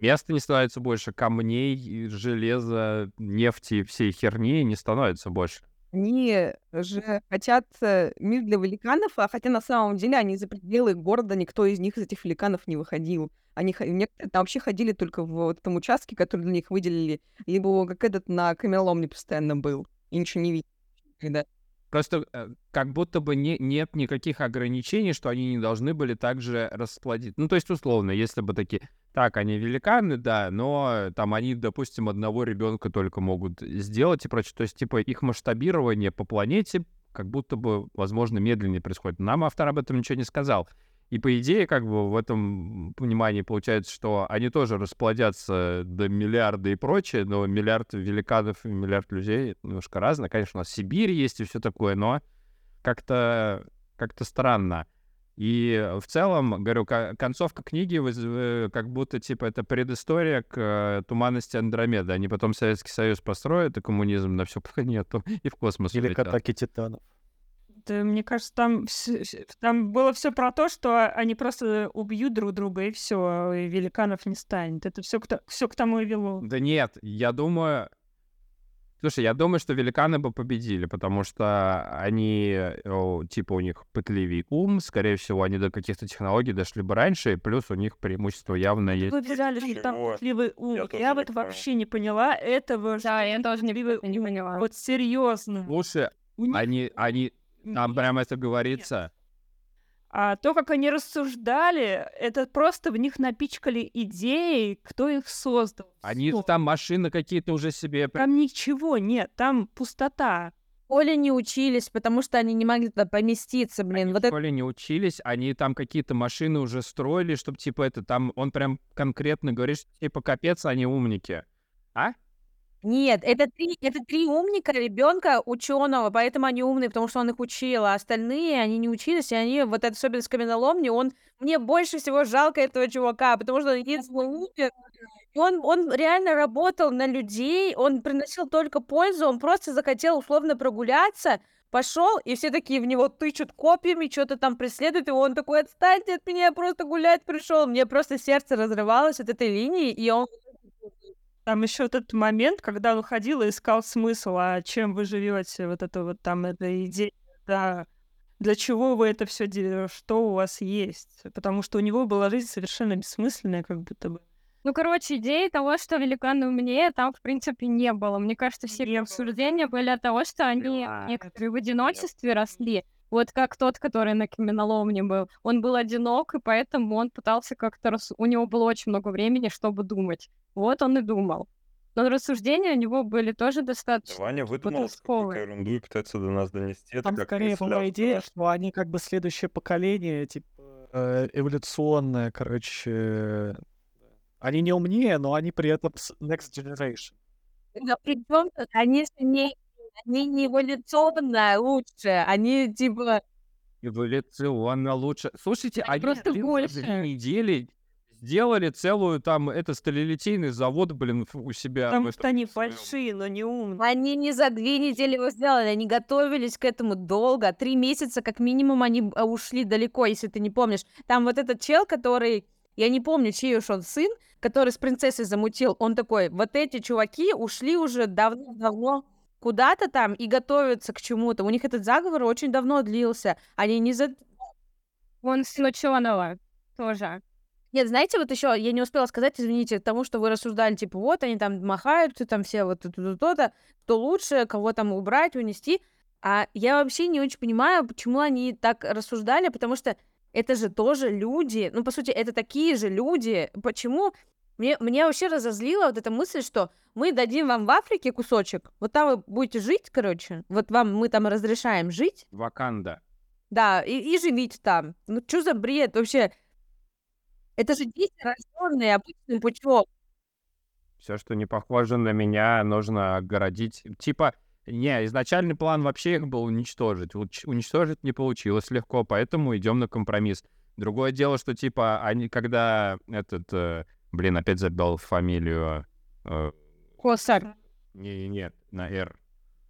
Места не становится больше, камней, железа, нефти, всей херни не становится больше. Они же хотят э, мир для великанов, а хотя на самом деле они за пределы города, никто из них, из этих великанов, не выходил. Они некоторые там вообще ходили только в вот этом участке, который для них выделили, либо как этот на камеломне постоянно был, и ничего не видели. Когда... Просто э, как будто бы не, нет никаких ограничений, что они не должны были также расплодить. Ну, то есть, условно, если бы такие, так, они великаны, да, но там они, допустим, одного ребенка только могут сделать и прочее. То есть, типа, их масштабирование по планете как будто бы, возможно, медленнее происходит. Нам автор об этом ничего не сказал. И по идее, как бы в этом понимании получается, что они тоже расплодятся до миллиарда и прочее, но миллиард великанов и миллиард людей это немножко разное. Конечно, у нас Сибирь есть и все такое, но как-то как-то странно. И в целом, говорю, ко- концовка книги э, как будто, типа, это предыстория к э, туманности Андромеды. Они потом Советский Союз построят и коммунизм на всю планету и в космос Или к улетят. атаке титанов. Да, мне кажется, там, там было все про то, что они просто убьют друг друга, и все, и великанов не станет. Это все к, всё к тому и вело. Да нет, я думаю... Слушай, я думаю, что великаны бы победили, потому что они, о, типа, у них пытливый ум, скорее всего, они до каких-то технологий дошли бы раньше, и плюс у них преимущество явно есть. Вы взяли, что там пытливый ум. Я Я, вот вообще не поняла этого. Да, что я тоже не, не поняла. Вот серьезно. Слушай, они, они, там прямо это говорится. А то, как они рассуждали, это просто в них напичкали идеи, кто их создал. Они Всё. там машины какие-то уже себе... Там ничего нет, там пустота. Оля не учились, потому что они не могли туда поместиться, блин. Они Вот в это школе не учились, они там какие-то машины уже строили, чтобы типа это там, он прям конкретно говорит, что типа капец, они умники. А? Нет, это три, это три умника ребенка ученого, поэтому они умные, потому что он их учил, а остальные, они не учились, и они, вот это особенно с каменоломни, он, мне больше всего жалко этого чувака, потому что он единственный умер, и он, он реально работал на людей, он приносил только пользу, он просто захотел условно прогуляться, пошел, и все такие в него тычут копьями, что-то там преследуют, и он такой, отстаньте от меня, я просто гулять пришел. Мне просто сердце разрывалось от этой линии, и он Там еще этот момент, когда он ходил и искал смысл, а чем вы живете, вот это вот там эта идея, да, для чего вы это все делаете, что у вас есть, потому что у него была жизнь совершенно бессмысленная, как будто бы. Ну, короче, идеи того, что великаны умнее, там, в принципе, не было. Мне кажется, все Не было. обсуждения были от того, что они Да. некоторые в одиночестве росли. Вот как тот, который на каменоломне был. Он был одинок, и поэтому он пытался как-то... Рас... У него было очень много времени, чтобы думать. Вот он и думал. Но рассуждения у него были тоже достаточно Ваня выдумал какую-то ерунду и пытается до нас донести. Это Там скорее была идея, что они как бы следующее поколение, типа, э, эволюционное, короче. Они не умнее, но они при этом next generation. Да причем они же не, они не эволюционно лучше, они типа... Эволюционно лучше. Слушайте, Они они просто блин, за больше. две недели сделали целую там, это сталелитейный завод, блин, у себя. Потому что они большие, но не умные. Они не за две недели его сделали, они готовились к этому долго. Три месяца как минимум они а, ушли далеко, если ты не помнишь. Там вот этот чел, который... Я не помню, чей уж он сын, который с принцессой замутил. Он такой, вот эти чуваки ушли уже давно-давно куда-то там и готовятся к чему-то. У них этот заговор очень давно длился. Они не за... Он сын ученого тоже. Нет, знаете, вот еще я не успела сказать, извините, тому, что вы рассуждали, типа, вот они там махают, там все вот то-то, то-то, кто лучше, кого там убрать, унести. А я вообще не очень понимаю, почему они так рассуждали, потому что это же тоже люди, ну, по сути, это такие же люди. Почему? Мне, мне вообще разозлила вот эта мысль, что мы дадим вам в Африке кусочек, вот там вы будете жить, короче, вот вам мы там разрешаем жить, Ваканда. да, и, и живите там. Ну, что за бред вообще? Это же дети, рожденные обычным путем. Все, что не похоже на меня, нужно огородить. Типа, не, изначальный план вообще их был уничтожить. Уч- Уничтожить не получилось легко, поэтому идем на компромисс. Другое дело, что типа они, когда этот, э, блин, опять забил фамилию, э, Косар. не, нет, на R.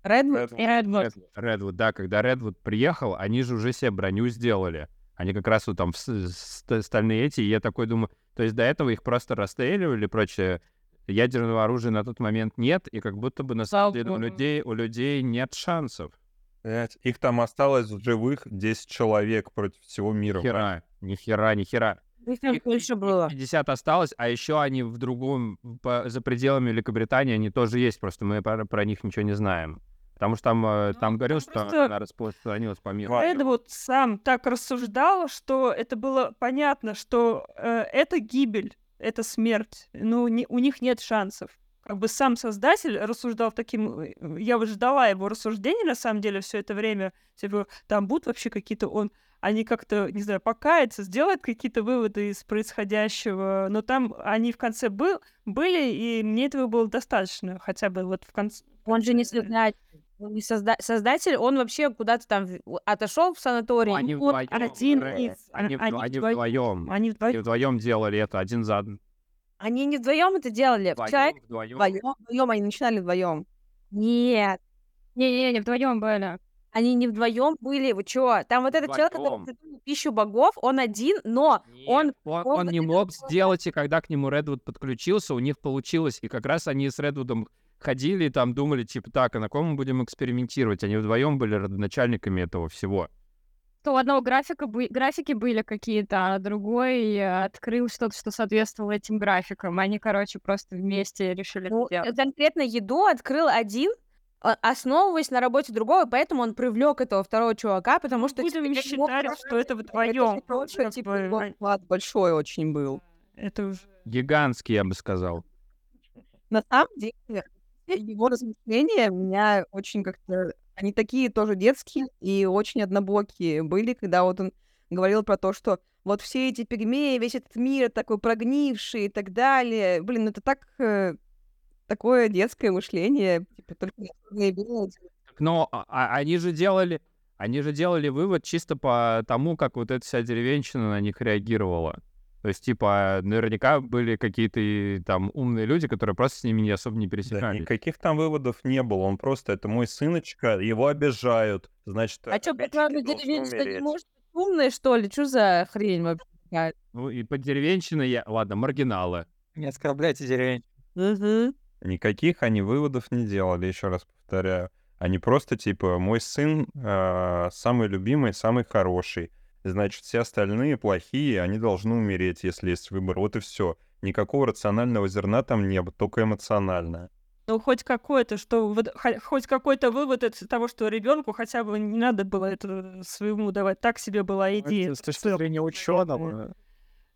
Редвуд? И Редвуд. Редвуд, да, когда Редвуд приехал, они же уже себе броню сделали. Они как раз вот там стальные эти, и я такой думаю, то есть до этого их просто расстреливали и прочее. Ядерного оружия на тот момент нет, и как будто бы на самом деле у людей, у людей нет шансов. Их там осталось в живых 10 человек против всего мира. Ни хера, ни хера, ни хера. Их больше было. 50 осталось, а еще они в другом, по- за пределами Великобритании, они тоже есть, просто мы про, про них ничего не знаем. Потому что там, э, Ну, там говорил, что она распространилась по миру. Ва- Эдвуд сам так рассуждал, что это было понятно, что э, это гибель, это смерть. Ну, не- у них нет шансов. Как бы сам создатель рассуждал таким... э, Я вот ждала его рассуждений, на самом деле, все это время. Типа, там будут вообще какие-то... Он, они как-то, не знаю, покаяться, сделают какие-то выводы из происходящего. Но там они в конце был, были, и мне этого было достаточно. Хотя бы вот в конце... Он же не создатель. Он не созда- создатель, он вообще куда-то там отошел в санаторий. Ну, они вдвоем, один из- они, они они вдвоем. вдвоем. Они Они вдвоем. вдвоем делали это один за одним. Они не вдвоем это делали. Человек Вдвоем, Вдвоем, вдвоем, они начинали вдвоем. Нет, Не-не-не, вдвоем были. они не вдвоем были. Вы чё? Там вот этот человек, который Вдвоем. придумал пищу богов, он один, но он он, он он не это мог было- сделать, и когда к нему Редвуд подключился, у них получилось. И как раз они с Редвудом ходили и там думали, типа, так, а на ком мы будем экспериментировать? Они вдвоем были родоначальниками этого всего. То у одного графика бы- графики были какие-то, а другой открыл что-то, что соответствовало этим графикам. Они, короче, просто вместе решили это Ну, сделать. э, конкретно еду открыл один, а- основываясь на работе другого, поэтому он привлек этого второго чувака, потому что Будем ему считать, просто- что это вдвоем. Тоже, типа, его вклад большой очень был. Это уже... Гигантский, я бы сказал. На самом деле, его размышления меня очень как-то... Они такие тоже детские и очень однобокие были, когда вот он говорил про то, что вот все эти пигмеи, весь этот мир такой прогнивший и так далее. Блин, ну это так... э, такое детское мышление. Типа, только. Но а- а- они же делали, они же делали вывод чисто по тому, как вот эта вся деревенщина на них реагировала. То есть, типа, наверняка были какие-то там умные люди, которые просто с ними не особо не Да, пересекались. никаких там выводов не было. Он просто, это мой сыночка, его обижают. Значит, А что, по-твоему, должны деревенщина не может быть умной, что ли? Что за хрень вообще? Ну, и по деревенщине, я... ладно, маргиналы. Не оскорбляйте деревень. Мгм. Никаких они выводов не делали, еще раз повторяю. Они просто типа, мой сын э, самый любимый, самый хороший. Значит, все остальные плохие, они должны умереть, если есть выбор. Вот и все. Никакого рационального зерна там не было, только эмоциональное. Ну, хоть какой-то, что хоть какой-то вывод из того, что ребенку хотя бы не надо было это своему давать. Так себе была идея. Это с точки зрения ученого.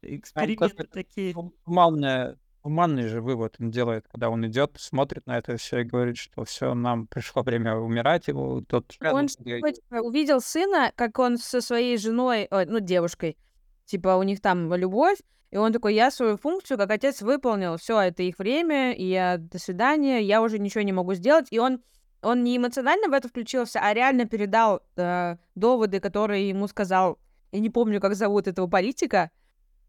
Эксперименты такие. Гуманное, гуманный же вывод он делает, когда он идет, смотрит на это все и говорит, что все, нам пришло время умирать. Его тот Он типа, увидел сына, как он со своей женой, ой, ну, девушкой, типа, у них там любовь, и он такой, я свою функцию как отец выполнил, все, это их время, и я, до свидания, я уже ничего не могу сделать, и он он не эмоционально в это включился, а реально передал э, доводы, которые ему сказал, я не помню, как зовут этого политика,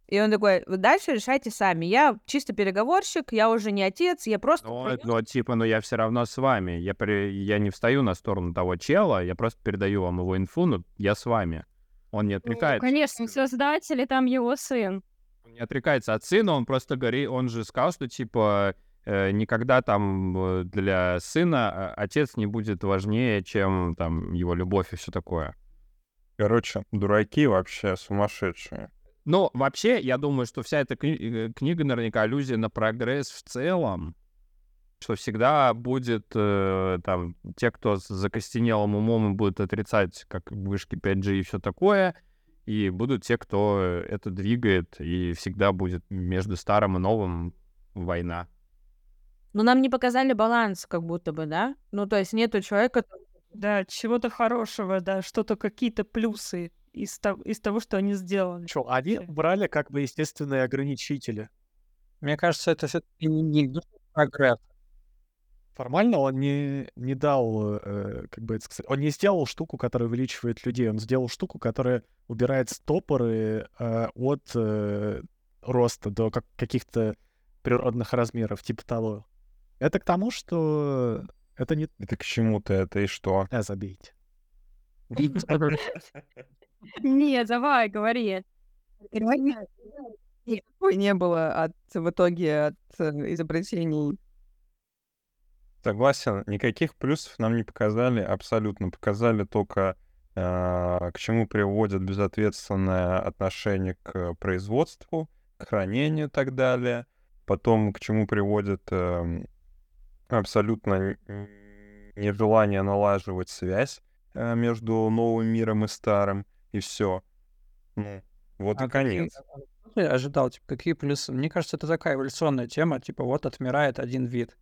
и он такой, вы дальше решайте сами, я чисто переговорщик, я уже не отец, я просто... Ну, принёс ну, типа, ну я все равно с вами. Я, при- я не встаю на сторону того чела, я просто передаю вам его инфу, но я с вами. Он не Ну, отрекается. конечно, создатель и там его сын. Он не отрекается от сына, он просто говорит, он же сказал, что типа э, никогда там э, для сына э, отец не будет важнее, чем там его любовь и все такое. Короче, дураки вообще сумасшедшие. Но вообще, я думаю, что вся эта кни- э, книга наверняка аллюзия на прогресс в целом, что всегда будет э, там те, кто с закостенелым умом и будут отрицать, как вышки 5G и все такое, и будут те, кто это двигает, и всегда будет между старым и новым война. Но нам не показали баланс, как будто бы, да? Ну, то есть нету человека, Да, чего-то хорошего, да, что-то, какие-то плюсы из, того, из того, что они сделали. Чё, они брали как бы естественные ограничители. Мне кажется, это все-таки не, не прогресс. Формально он не, не дал, э, как бы это сказать, он не сделал штуку, которая увеличивает людей, он сделал штуку, которая убирает стопоры э, от э, роста до как- каких-то природных размеров, типа того. Это к тому, что это не... Это к чему-то это и что? А, забейте. Нет, давай, говори. Никакой не было от, в итоге от э, изобретений. Согласен, никаких плюсов нам не показали, абсолютно. Показали только, э, к чему приводит безответственное отношение к производству, к хранению и так далее. Потом, к чему приводит эм, абсолютно нежелание налаживать связь между новым миром и старым, и все. Ну, вот и А какие- конец. Ты ожидал, типа, какие плюсы? Мне кажется, это такая эволюционная тема, типа, вот отмирает один вид.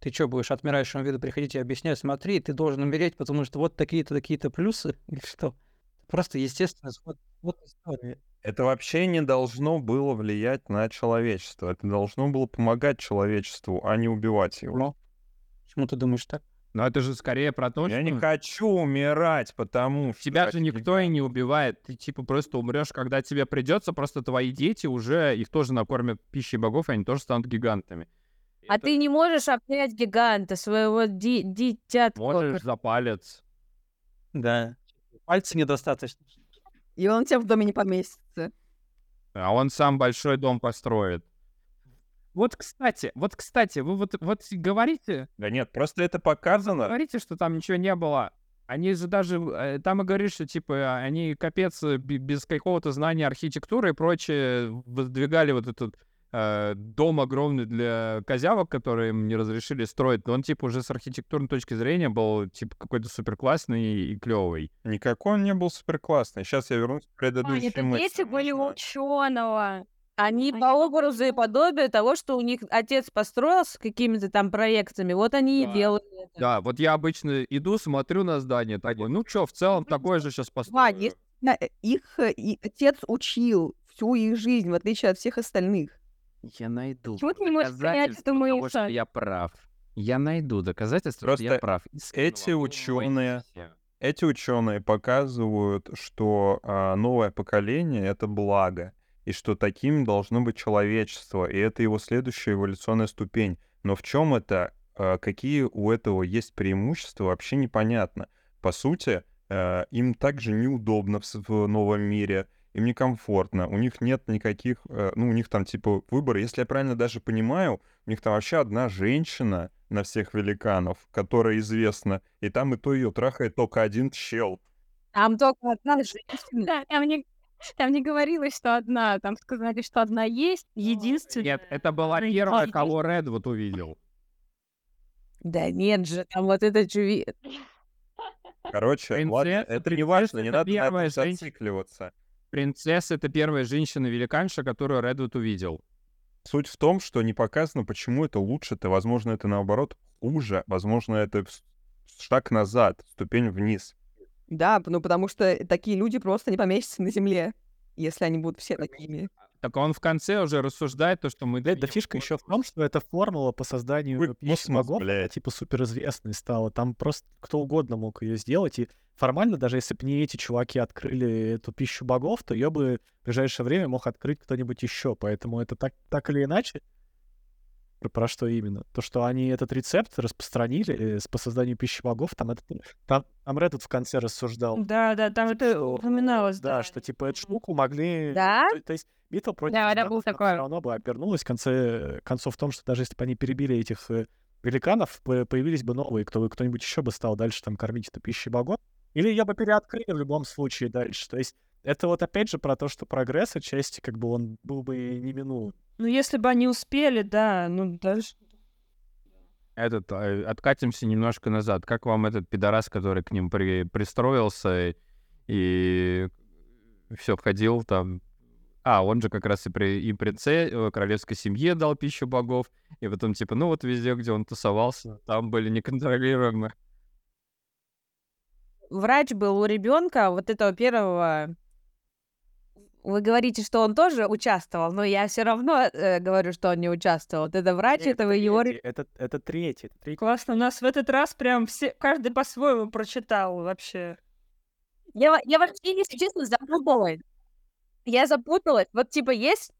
Ты что, будешь отмирающему виду приходить и объяснять, смотри, ты должен умереть, потому что вот такие-то, такие-то плюсы, или что? Просто естественно, вот, вот история. Это вообще не должно было влиять на человечество. Это должно было помогать человечеству, а не убивать его. Ну, почему ты думаешь так? Но это же скорее про то, Я что не хочу умирать, потому что... тебя же никто и не убивает. Ты типа просто умрешь, когда тебе придется, просто твои дети уже, их тоже накормят пищей богов, и они тоже станут гигантами. А Это ты не можешь обнять гиганта, своего ди- дитятка. Можешь за палец. Да. Пальцы недостаточно. И он тебя в доме не поместится. А он сам большой дом построит. Вот, кстати, вот, кстати, вы вот, вот говорите, Да нет, просто это показано. говорите, что там ничего не было. Они же даже, э, там и говорят, что, типа, они капец э, бе- без какого-то знания архитектуры и прочее воздвигали вот этот э, дом огромный для козявок, который им не разрешили строить. Но он, типа, уже с архитектурной точки зрения был, типа, какой-то супер классный и клевый. Никакой он не был супер классный. Сейчас я вернусь к А, предыдущей это дети были ученого. Они по образу и подобию того, что у них отец построил с какими-то там проектами, вот они Да. и делали это. Да, вот я обычно иду, смотрю на здание, такой, ну чё, в целом такое же сейчас на- э, их э, и отец учил всю их жизнь, в отличие от всех остальных. Я найду Чего ты не можешь понять, что мы того, что я прав. Я найду доказательства, что я Просто прав. эти Искренне, ученые, не бойся. эти ученые показывают, что а, новое поколение это благо, и что таким должно быть человечество, и это его следующая эволюционная ступень. Но в чем это, а, какие у этого есть преимущества, вообще непонятно. По сути, а, им также неудобно в новом мире, им некомфортно, у них нет никаких, э, ну, у них там типа выбора. Если я правильно даже понимаю, у них там вообще одна женщина на всех великанов, которая известна, и там и то ее трахает только один чел. Там только одна женщина. Да, там не, там не говорилось, что одна, там сказали, что одна есть. Единственное. Нет, это была первая, кого Редвуд увидел. Да нет же, там вот это чуви... Короче, ладно, Принцесса- это не важно, не надо на первая этом женщина. зацикливаться. Принцесса — это первая женщина-великанша, которую Редвуд увидел. Суть в том, что не показано, почему это лучше-то. Возможно, это наоборот хуже. Возможно, это шаг назад, ступень вниз. Да, ну потому что такие люди просто не поместятся на земле, если они будут все такими. Так он в конце уже рассуждает то, что мы... Блядь, да фишка еще в том, что эта формула по созданию космос, богов, блядь? типа суперизвестной стала. Там просто кто угодно мог ее сделать. И формально, даже если бы не эти чуваки открыли эту пищу богов, то ее бы в ближайшее время мог открыть кто-нибудь еще. Поэтому это так, так или иначе. Про, про что именно? То, что они этот рецепт распространили э, с по созданию пищи богов, там, это, там, там Reddit в конце рассуждал. Да, да, там это что, упоминалось, Да, да. что типа эту штуку могли... Да? То, то есть битва против Да, да, она такое. все равно бы обернулась в конце концов в том, что даже если бы они перебили этих э, великанов, по- появились бы новые, кто, кто-нибудь еще бы стал дальше там кормить эту пищей богов. Или ее бы переоткрыли в любом случае дальше. То есть это вот опять же про то, что прогресс отчасти как бы он был бы и неминуем. Ну, если бы они успели, да, ну, дальше... Этот, э, откатимся немножко назад. Как вам этот пидорас, который к ним при- пристроился и все входил там? А, он же как раз и, при, и принце, э, королевской семье дал пищу богов. И потом, типа, ну вот везде, где он тусовался, там были неконтролируемые. Врач был у ребенка вот этого первого. Вы говорите, что он тоже участвовал, но я все равно э, говорю, что он не участвовал. Вот это врач Нет, этого его... это, это третий. это третий. Классно, у нас в этот раз прям все, каждый по-своему прочитал вообще. Я, я вообще, если честно, запуталась. Я запуталась. Вот типа есть...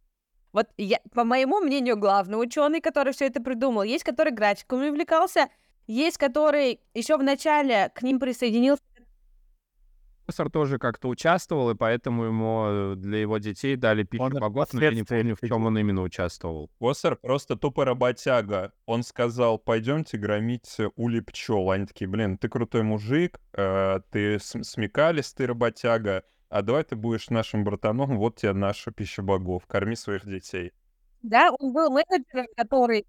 Вот я, по моему мнению, главный ученый, который все это придумал. Есть, который графиками увлекался. Есть, который еще в начале к ним присоединился. Профессор тоже как-то участвовал, и поэтому ему э, для его детей дали пищу Он богов, но я не помню, в чем он именно участвовал. Коссер просто тупо работяга. Он сказал, пойдемте громить ули пчел. Они такие, блин, ты крутой мужик, э, ты см- смекалис, ты работяга, а давай ты будешь нашим братаном, вот тебе наша пища богов, корми своих детей. Да, он был менеджером, который.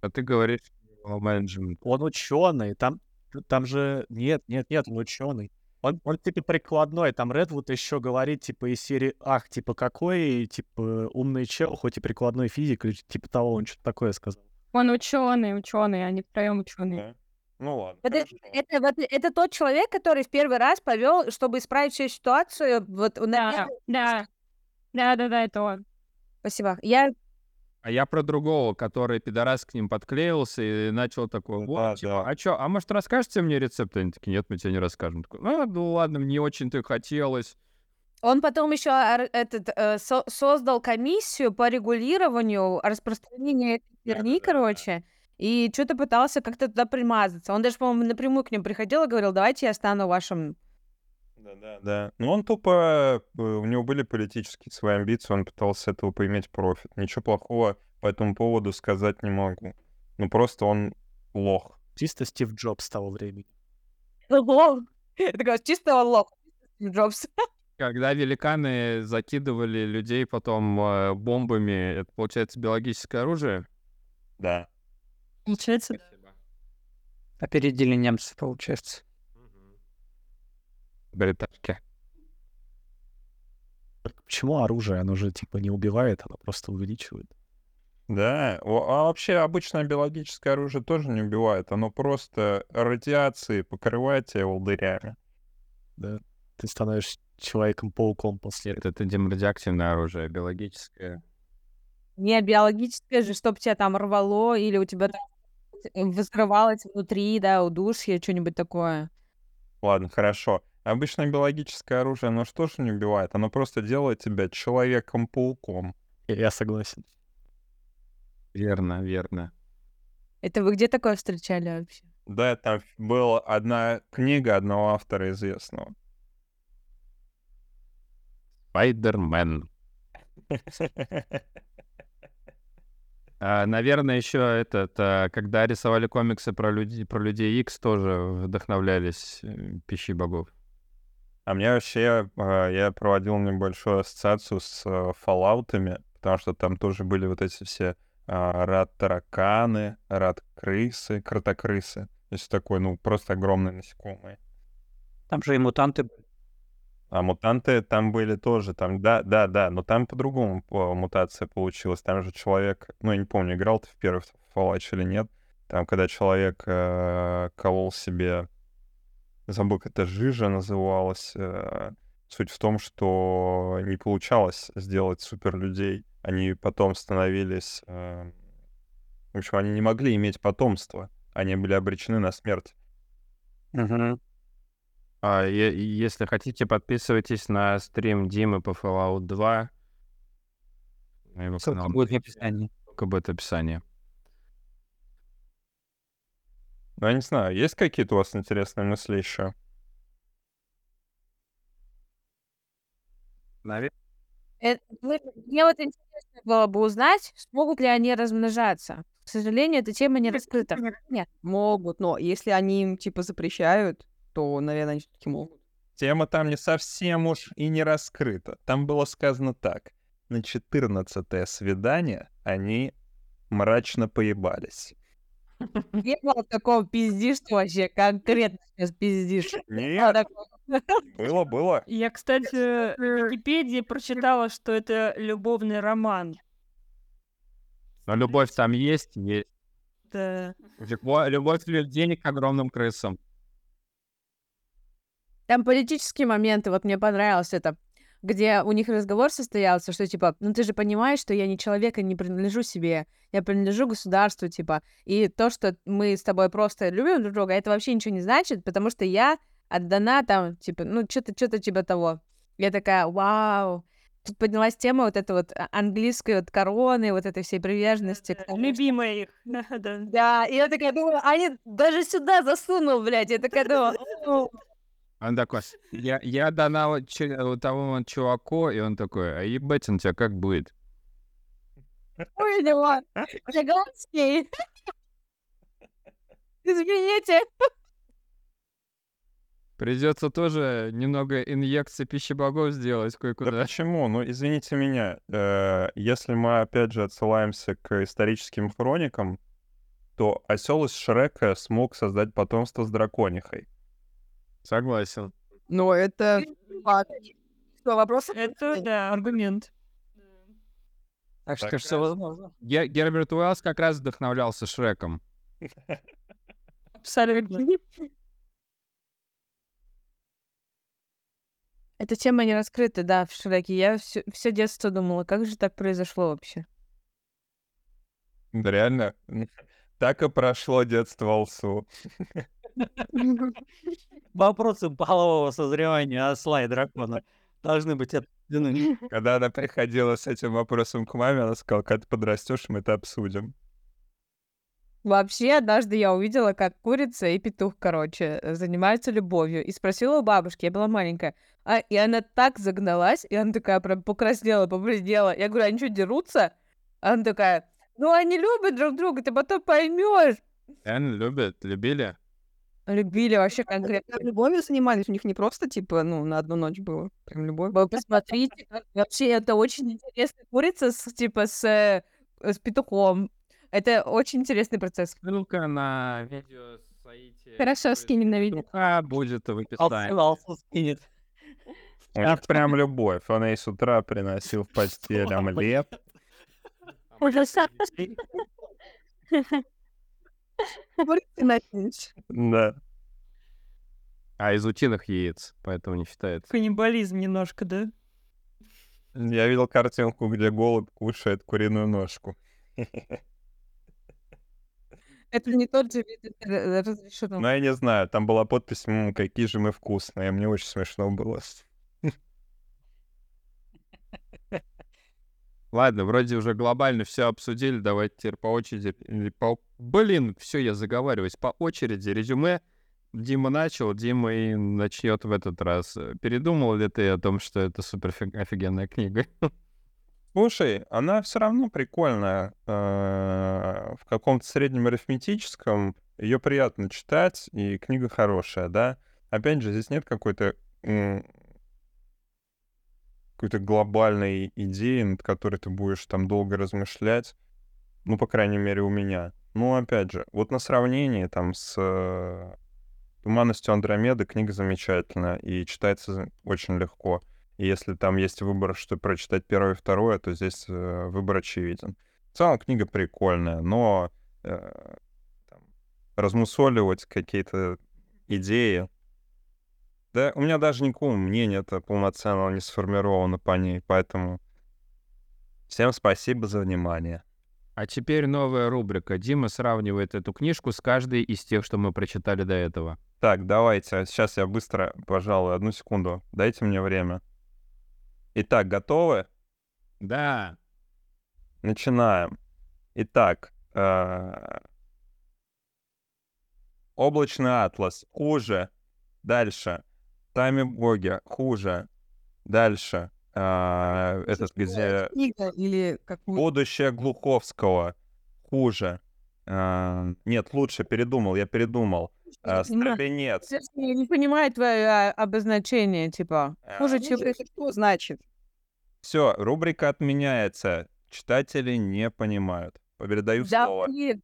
А ты говоришь о менеджменте. Он ученый, там, там же нет, нет, нет, он ученый. Он, он типа прикладной, там Редвуд еще говорит, типа, из серии, ах, типа, какой, типа, умный чел, хоть и прикладной физик, или типа того, он что-то такое сказал. Он ученый, ученый, они втроем ученые. Да? Ну ладно. Это, хорошо. это, вот, это тот человек, который в первый раз повел, чтобы исправить всю ситуацию. Вот, на Да, первый- да, да, да, да, это он. Спасибо. Я А я про другого, который пидорас к ним подклеился и начал такой, вот, Да, типа, да. а чё, а может расскажете мне рецепт? Они такие, нет, мы тебе не расскажем. Такой, ну, ну ладно, мне очень-то хотелось. Он потом еще этот, э, со- создал комиссию по регулированию распространения этой херни, короче, и что-то пытался как-то туда примазаться. Он даже, по-моему, напрямую к ним приходил и говорил, давайте я стану вашим... Да, да, да. Ну, он тупо, э, у него были политические свои амбиции, он пытался с этого поиметь профит. Ничего плохого по этому поводу сказать не могу. Ну, просто он лох. Чисто Стив Джобс того времени. Лох. Это как чисто он лох. Стив Джобс. Когда великаны закидывали людей потом э, бомбами, это получается биологическое оружие? Да. Получается, Опередили немцев, получается. Только Почему оружие? Оно же типа не убивает, оно просто увеличивает. Да, а вообще обычное биологическое оружие тоже не убивает, оно просто радиацией покрывает тебя волдырями. Да. Ты становишься человеком-пауком после этого. Это демрадиоактивное оружие, биологическое. Не биологическое же, чтобы тебя там рвало, или у тебя там взрывалось внутри, да, удушье, что-нибудь такое. Ладно, хорошо. Обычное биологическое оружие, оно что же не убивает? Оно просто делает тебя человеком-пауком. Я- согласен. Верно, верно. Это вы где такое встречали вообще? Да, там была одна книга одного автора известного. Спайдермен. А, наверное, еще этот, а, когда рисовали комиксы про людей, про людей X, тоже вдохновлялись э, пищей богов. А мне вообще, э, я проводил небольшую ассоциацию с э, фоллаутами, потому что там тоже были вот эти все а, рад-тараканы, рад-крысы, кротокрысы. То есть такой, ну, просто огромные насекомые. Там же и мутанты были. А мутанты там были тоже, там, да, да, да, но там по-другому по- мутация получилась. Там же человек, ну, я не помню, играл ты в первый Fallout или нет. Там, когда человек э, колол себе, забыл, как это жижа называлась. э, суть в том, что не получалось сделать суперлюдей. Они потом становились... э, в общем, они не могли иметь потомство. Они были обречены на смерть. А е- если хотите, подписывайтесь на стрим Димы по Fallout 2. На его Ссылка канал. будет в описании. Ссылка будет в описании. Ну, я не знаю, есть какие-то у вас интересные мысли еще? Наве- Э, Мне вот интересно было бы узнать, смогут ли они размножаться. К сожалению, эта тема не раскрыта. Нет. Могут, но если они им, типа, запрещают, то, наверное, они все-таки могут. Тема там не совсем уж и не раскрыта. Там было сказано так. На 14 свидание они мрачно поебались. Не было такого пиздишь, вообще конкретно сейчас пиздишь. Нет, было, было. Я, кстати, в Википедии прочитала, что это любовный роман. Но любовь там есть, есть. Да. Любовь, любовь людей к огромным крысам. Там политические моменты, вот мне понравилось это, где у них разговор состоялся, что типа, ну ты же понимаешь, что я не человек и не принадлежу себе, я принадлежу государству, типа, и то, что мы с тобой просто любим друг друга, это вообще ничего не значит, потому что я отдана там, типа, ну что-то, что-то типа того. Я такая, вау. Тут поднялась тема вот этой вот а- английской вот короны, вот этой всей приверженности тому, что- Любимая их. Да. Да, и я такая думаю, они даже сюда засунул, блядь. Я такая думаю, «О, Он такой, я, я дана вот вот тому вот чуваку, и он такой, а ебать он у тебя как будет? поняла. Согласен. Извините. Придется тоже немного инъекций пищи богов сделать Да кое-куда. почему? Ну, извините меня. э, если мы, опять же, отсылаемся к историческим хроникам, то осел из Шрека смог создать потомство с драконихой. Согласен. Но это. Что, вопросы? Это, да, аргумент. Так что все возможно. Ге- Герберт Уэллс как раз вдохновлялся Шреком. Абсолютно. Эта тема не раскрыта, да, в Шреке. Я все, все детство думала, как же так произошло вообще? Да реально, так и прошло детство Алсу. Вопросы полового созревания осла и дракона должны быть обсуждены. Когда она приходила с этим вопросом к маме, она сказала, когда ты подрастешь, мы это обсудим. Вообще, однажды я увидела, как курица и петух, короче, э, занимаются любовью. И спросила у бабушки, я была маленькая. А, и она так загналась, и она такая прям покраснела, побледнела. Я говорю, они что, дерутся? А Она такая, Ну, они любят друг друга, ты потом поймешь. Реально любят, любили? Любили вообще конкретно. Прям любовью занимались, у них не просто, типа, ну, на одну ночь было. Прям любовь. Вы посмотрите, как- вообще это очень интересная курица, с, типа, с, э, с петухом. Это очень интересный процесс. Ссылка на видео с Саити. Хорошо, скинем на видео. А, будет в описании. Алсу скинет. Них прям любовь. Он ей с утра приносил в постель омлет. Надеюсь. Да. А из утиных яиц, поэтому не считается. Каннибализм немножко, да? Я видел картинку, где голубь кушает куриную ножку. Это не тот же вид, это э, разрешено. Ну, я не знаю, там была подпись, «М, какие же мы вкусные. Мне очень смешно было. Ладно, вроде уже глобально все обсудили, давайте теперь по очереди. или по- Блин, все, я заговариваюсь. По очереди резюме. Дима начал, Дима и начнет в этот раз. Э, Передумал ли ты о том, что это супер фи- офигенная книга? Слушай, она все равно прикольная. э, В каком-то среднем арифметическом ее приятно читать, и книга хорошая, да. Опять же, здесь нет какой-то какой-то глобальной идеи, над которой ты будешь там долго размышлять. Ну, по крайней мере, у меня. Ну, опять же, вот на сравнении там с э, «Туманностью Андромеды» книга замечательная и читается очень легко. И если там есть выбор, что прочитать первое и второе, то здесь э, выбор очевиден. В целом книга прикольная, но э, там, размусоливать какие-то идеи. Да, у меня даже никакого мнения-то полноценного не сформировано по ней, поэтому всем спасибо за внимание. А теперь новая рубрика. Дима сравнивает эту книжку с каждой из тех, что мы прочитали до этого. Так, давайте, сейчас я быстро, пожалуй, одну секунду, дайте мне время. Итак, готовы? Да. Начинаем. Итак, э, облачный атлас хуже. Дальше. Тайми боги хуже. Дальше. э, этот где Книга или какую будущее Глуховского хуже. Э, нет, лучше передумал, я передумал. Э, понимаю. Стрелянец. Я не понимаю твое а, обозначение, типа. Э, Хуже, Ну, чем... это что значит? Все, рубрика отменяется. Читатели не понимают. Передаю Да, слово. блин.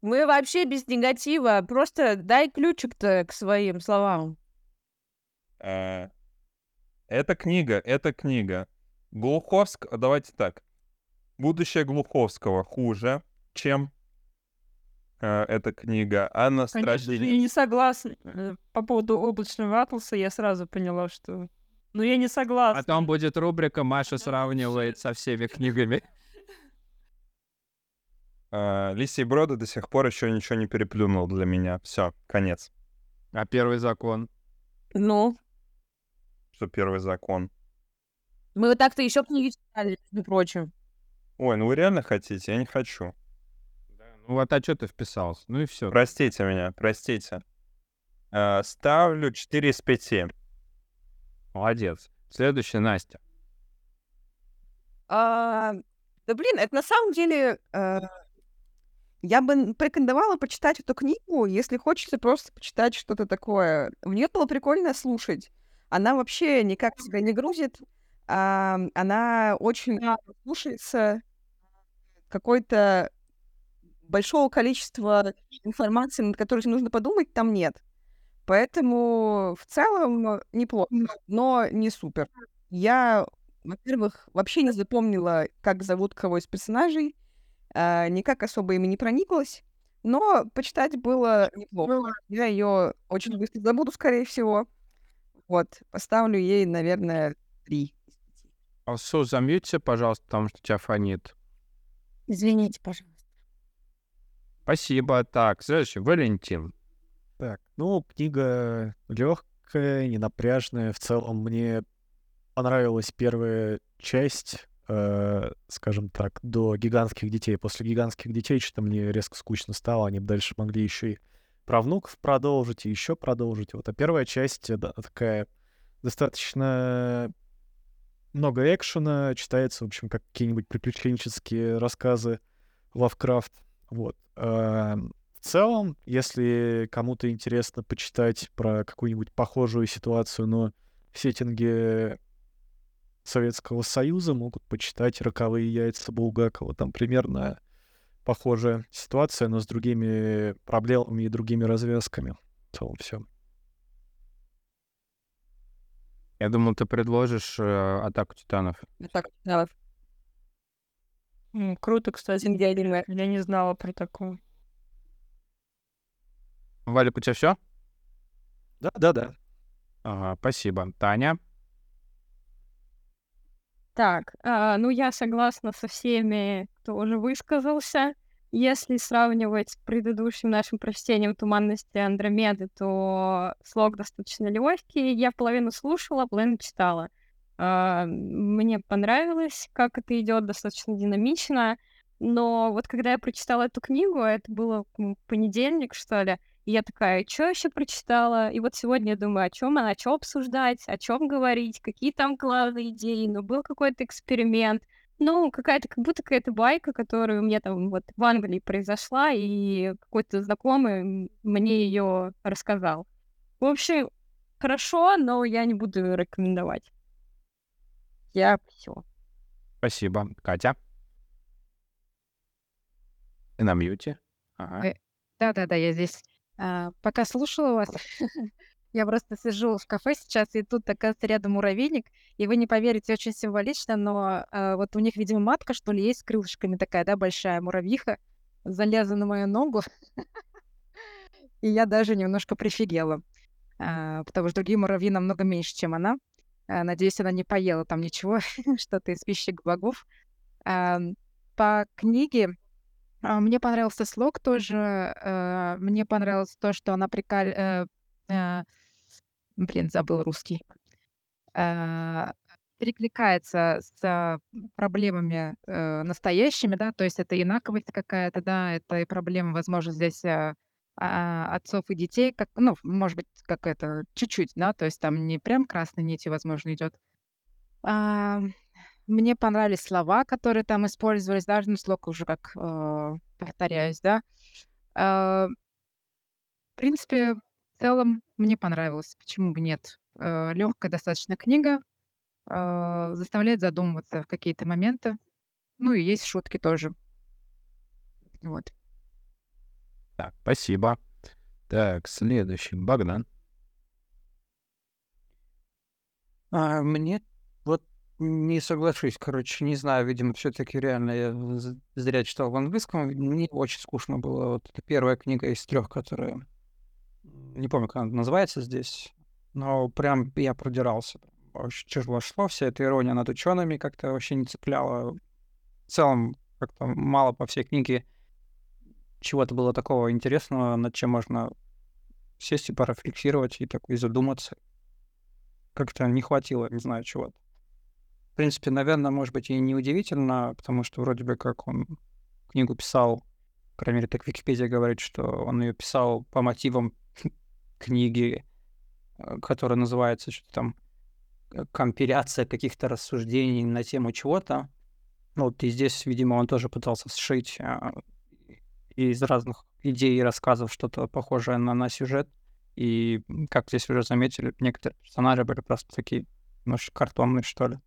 Мы вообще без негатива. Просто дай ключик-то к своим словам. Э, Это книга, это книга. Глуховск... Давайте так. Будущее Глуховского хуже, чем э, эта книга. Анна Конечно, я не согласна. э, По поводу облачного атласа я сразу поняла, что... Ну, я не согласна. Потом будет рубрика «Маша сравнивает со всеми книгами». э, Лисий Брода до сих пор еще ничего не переплюнул для меня. Все, конец. А первый закон? Ну, Что первый закон. мы вот так-то еще книги читали, между прочим. Ой, ну вы реально хотите? Я не хочу. Ну вот, а что ты вписался? Ну и все. Простите меня, простите. Э, Ставлю 4 из 5. Молодец. Следующая Настя. А, да блин, это на самом деле... э, я бы порекомендовала почитать эту книгу, если хочется просто почитать что-то такое. В нее было прикольно слушать. Она вообще никак тебя не грузит. а, она очень слушается. Какой-то большого количества информации, над которой нужно подумать, там нет. Поэтому в целом неплохо, но не супер. Я, во-первых, вообще не запомнила, как зовут кого из персонажей, а, никак особо ими не прониклась, но почитать было неплохо. Я ее очень быстро забуду, скорее всего. Вот, поставлю ей, наверное, три. Алсу, замьються, пожалуйста, потому что тебя фонит. Извините, пожалуйста. Спасибо. Так, следующий. Валентин. Так, ну, книга легкая, ненапряжная. В целом мне понравилась первая часть, э, скажем так, до гигантских детей. После гигантских детей что-то мне резко скучно стало. Они бы дальше могли еще и про внуков продолжить, и еще продолжить. Вот, а первая часть, да, такая достаточно много экшена, читается, в общем, как какие-нибудь приключенческие рассказы Лавкрафт. Вот. А, В целом, если кому-то интересно почитать про какую-нибудь похожую ситуацию, но в сеттинге Советского Союза, могут почитать «Роковые яйца» Булгакова. Там примерно похожая ситуация, но с другими проблемами и другими развязками. В целом все. Я думал, ты предложишь э, «Атаку титанов». Так, да, М, Круто, кстати. Аниме. Я не знала про такое. Валик, у тебя все? Да, да, да. Ага, спасибо. Таня? Так, а, ну я согласна со всеми, кто уже высказался. Если сравнивать с предыдущим нашим прочтением «Туманности Андромеды», то слог достаточно легкий. Я половину слушала, половину читала. А, Мне понравилось, как это идет, достаточно динамично. Но вот когда я прочитала эту книгу, это было м, понедельник, что ли, и я такая, что еще прочитала? И вот сегодня я думаю, о чем она, о чем обсуждать, о чем говорить, какие там главные идеи, ну, был какой-то эксперимент, ну, какая-то, как будто какая-то байка, которая у меня там вот в Англии произошла, и какой-то знакомый мне ее рассказал. В общем, хорошо, но я не буду рекомендовать. Я все. Спасибо. Катя? Ты на мьюте? Ага. Э, Да-да-да, я здесь. А, Пока слушала вас, я просто сижу в кафе сейчас, и тут, оказывается, рядом муравейник, и вы не поверите, очень символично, но а, вот у них, видимо, матка, что ли, есть с крылышками такая, да, большая муравьиха, залезла на мою ногу, и я даже немножко прифигела, а, потому что другие муравьи намного меньше, чем она. А, Надеюсь, она не поела там ничего, что-то из пищи богов. А, По книге а, Мне понравился слог тоже. э, Мне понравилось то, что она прикаль... э, э, Блин, забыл русский. Э, Перекликается с проблемами э, настоящими, да, то есть это инаковость какая-то, да, это и проблема, возможно, здесь а, а, отцов и детей, как, ну, может быть, как это, чуть-чуть, да, то есть там не прям красной нитью, возможно, идет. Мне понравились слова, которые там использовались, даже ну, слог уже как э, повторяюсь, да. А, В принципе, в целом мне понравилось. Почему бы нет? Легкая достаточно книга, а, заставляет задумываться в какие-то моменты. Ну и есть шутки тоже. Вот. Так, спасибо. Так, следующий. Богдан. А, мне не соглашусь, короче, не знаю, видимо, все-таки реально я зря читал в английском. Мне очень скучно было. Вот это первая книга из трех, которая не помню, как она называется здесь, но прям я продирался. Очень тяжело шло, вся эта ирония над учеными как-то вообще не цепляла. В целом, как-то мало по всей книге чего-то было такого интересного, над чем можно сесть и порефлексировать и так и задуматься. Как-то не хватило, не знаю, чего-то. В принципе, наверное, может быть, и не удивительно, потому что вроде бы как он книгу писал, по крайней мере, так Википедия говорит, что он ее писал по мотивам книги, э, которая называется что-то там э, компиляция каких-то рассуждений на тему чего-то. Ну, вот и здесь, видимо, он тоже пытался сшить а, из разных идей и рассказов что-то похожее на, на сюжет. И, как здесь уже заметили, некоторые персонажи были просто такие, немножко картонные, что ли.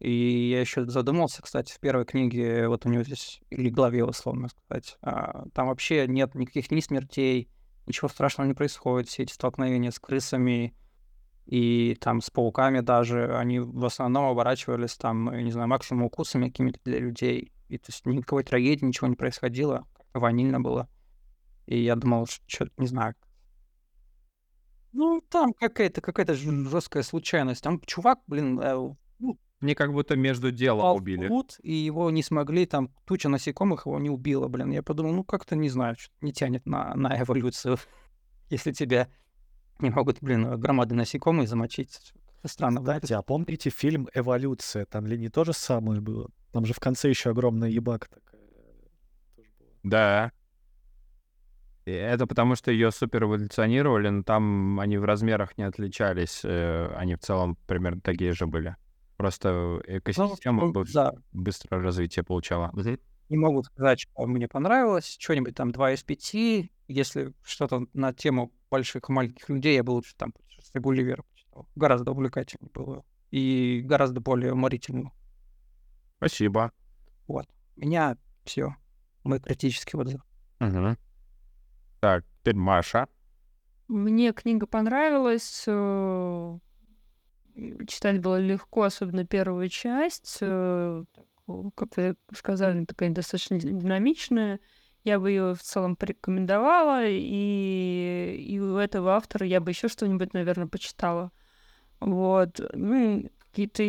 И я еще задумался, кстати, в первой книге, вот у него здесь, или главе, условно сказать, а, там вообще нет никаких ни смертей, ничего страшного не происходит, все эти столкновения с крысами и там с пауками даже, они в основном оборачивались там, я не знаю, максимум укусами какими-то для людей. И то есть никакой трагедии, ничего не происходило, ванильно было. И я думал, что, не знаю, ну, там какая-то какая-то жесткая случайность. Там чувак, блин, э, ну, Мне как будто между делом попал в убили. пруд, и его не смогли, там туча насекомых его не убила, блин. Я подумал, ну как-то, не знаю, что не тянет на, на эволюцию, если тебя не могут, блин, громады насекомые замочить. Странно, да? Кстати, а помните фильм «Эволюция»? Там ли не то же самое было? Там же в конце еще огромная ебака такая. тоже была. Да. И Это потому, что ее супер эволюционировали, но там они в размерах не отличались. э, Они в целом примерно такие же были. Просто экосистема ну, бы- да. быстро развитие получала. не могу сказать, что мне понравилось. Что-нибудь там 2 из 5. Если что-то на тему больших и маленьких людей, я бы лучше там «Путешествие Гулливера» почитал. Гораздо увлекательнее было. И гораздо более уморительно. Спасибо. Вот. У меня все. Мой критический отзыв. Мгм. Так, теперь Маша. Мне книга понравилась. Читать было легко, особенно первую часть. э, Как вы сказали, такая достаточно динамичная. Я бы ее в целом порекомендовала, и, и у этого автора я бы еще что-нибудь, наверное, почитала. Вот. Ну, какие-то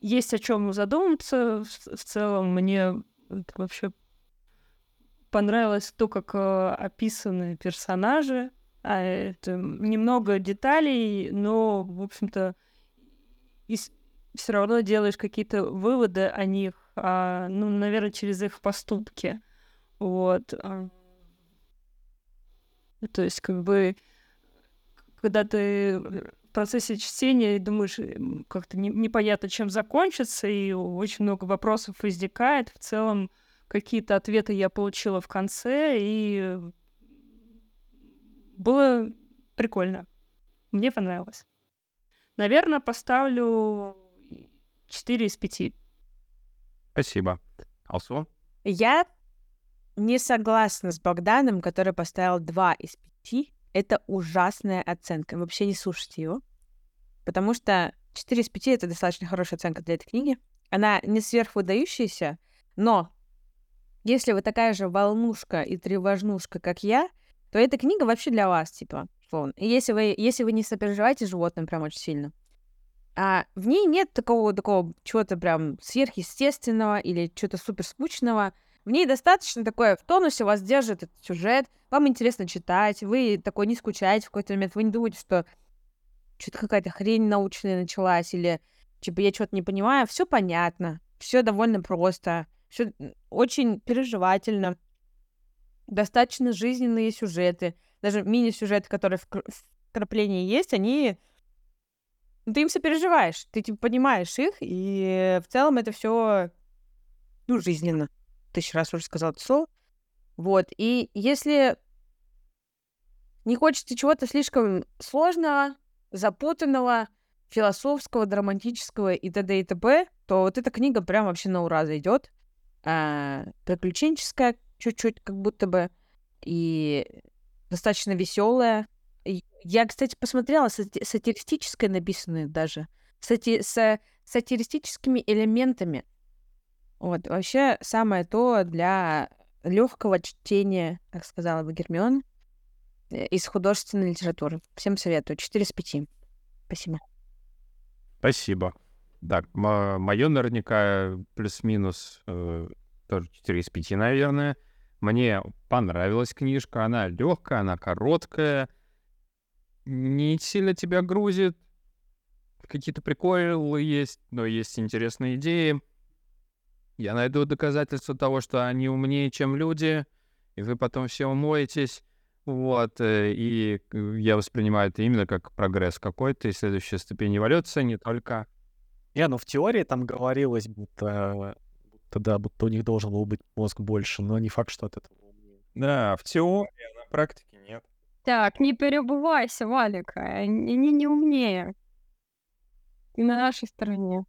есть о чем задуматься. В, в целом мне вообще понравилось то, как э, описаны персонажи. А это немного деталей, но, в общем-то, все равно делаешь какие-то выводы о них, а, ну, наверное, через их поступки. Вот. а. То есть, как бы, когда ты в процессе чтения думаешь, как-то не- непонятно, чем закончится, и очень много вопросов возникает. В целом, какие-то ответы я получила в конце, и было прикольно. Мне понравилось. Наверное, поставлю 4 из 5. Спасибо. Алсу? Я не согласна с Богданом, который поставил 2 из 5. Это ужасная оценка. Вообще не слушайте его. Потому что 4 из 5 — это достаточно хорошая оценка для этой книги. Она не сверхвыдающаяся, но если вы такая же волнушка и тревожнушка, как я, то эта книга вообще для вас, типа, условно. И если вы, если вы не сопереживаете животным прям очень сильно, а в ней нет такого, такого чего-то прям сверхъестественного или чего-то супер скучного. В ней достаточно такое в тонусе вас держит этот сюжет, вам интересно читать, вы такой не скучаете в какой-то момент, вы не думаете, что что-то какая-то хрень научная началась, или типа я что-то не понимаю, все понятно, все довольно просто, все очень переживательно, достаточно жизненные сюжеты, даже мини-сюжеты, которые в кр- вкраплении есть, они ну, ты им сопереживаешь, ты типа понимаешь их, и в целом это все ну, жизненно. Тысячу раз уже сказал это слово. Вот. И если не хочется чего-то слишком сложного, запутанного, философского, драматического и т.д. и т.п., то вот эта книга прям вообще на ура зайдет. А, приключенческая чуть-чуть, как будто бы, и достаточно веселая. Я, кстати, посмотрела сати- сатиристическое написанное даже. Сати- с сатиристическими элементами. Вот, вообще самое то для легкого чтения, как сказала бы Гермион, э, из художественной литературы. Всем советую. 4 из 5. Спасибо. Спасибо. Так, мое наверняка плюс-минус э, тоже 4 из 5, наверное. Мне понравилась книжка, она легкая, она короткая, не сильно тебя грузит. Какие-то приколы есть, но есть интересные идеи. Я найду доказательства того, что они умнее, чем люди, и вы потом все умоетесь. Вот, э, и э, я воспринимаю это именно как прогресс какой-то, и следующая ступень эволюции, не только... Не, ну в теории там говорилось, будто, будто да, будто у них должен был быть мозг больше, но не факт, что от этого умнее. Да, в теории, а на практике нет. Так, не перебывайся, Валик. Они не, не умнее. И на нашей стороне.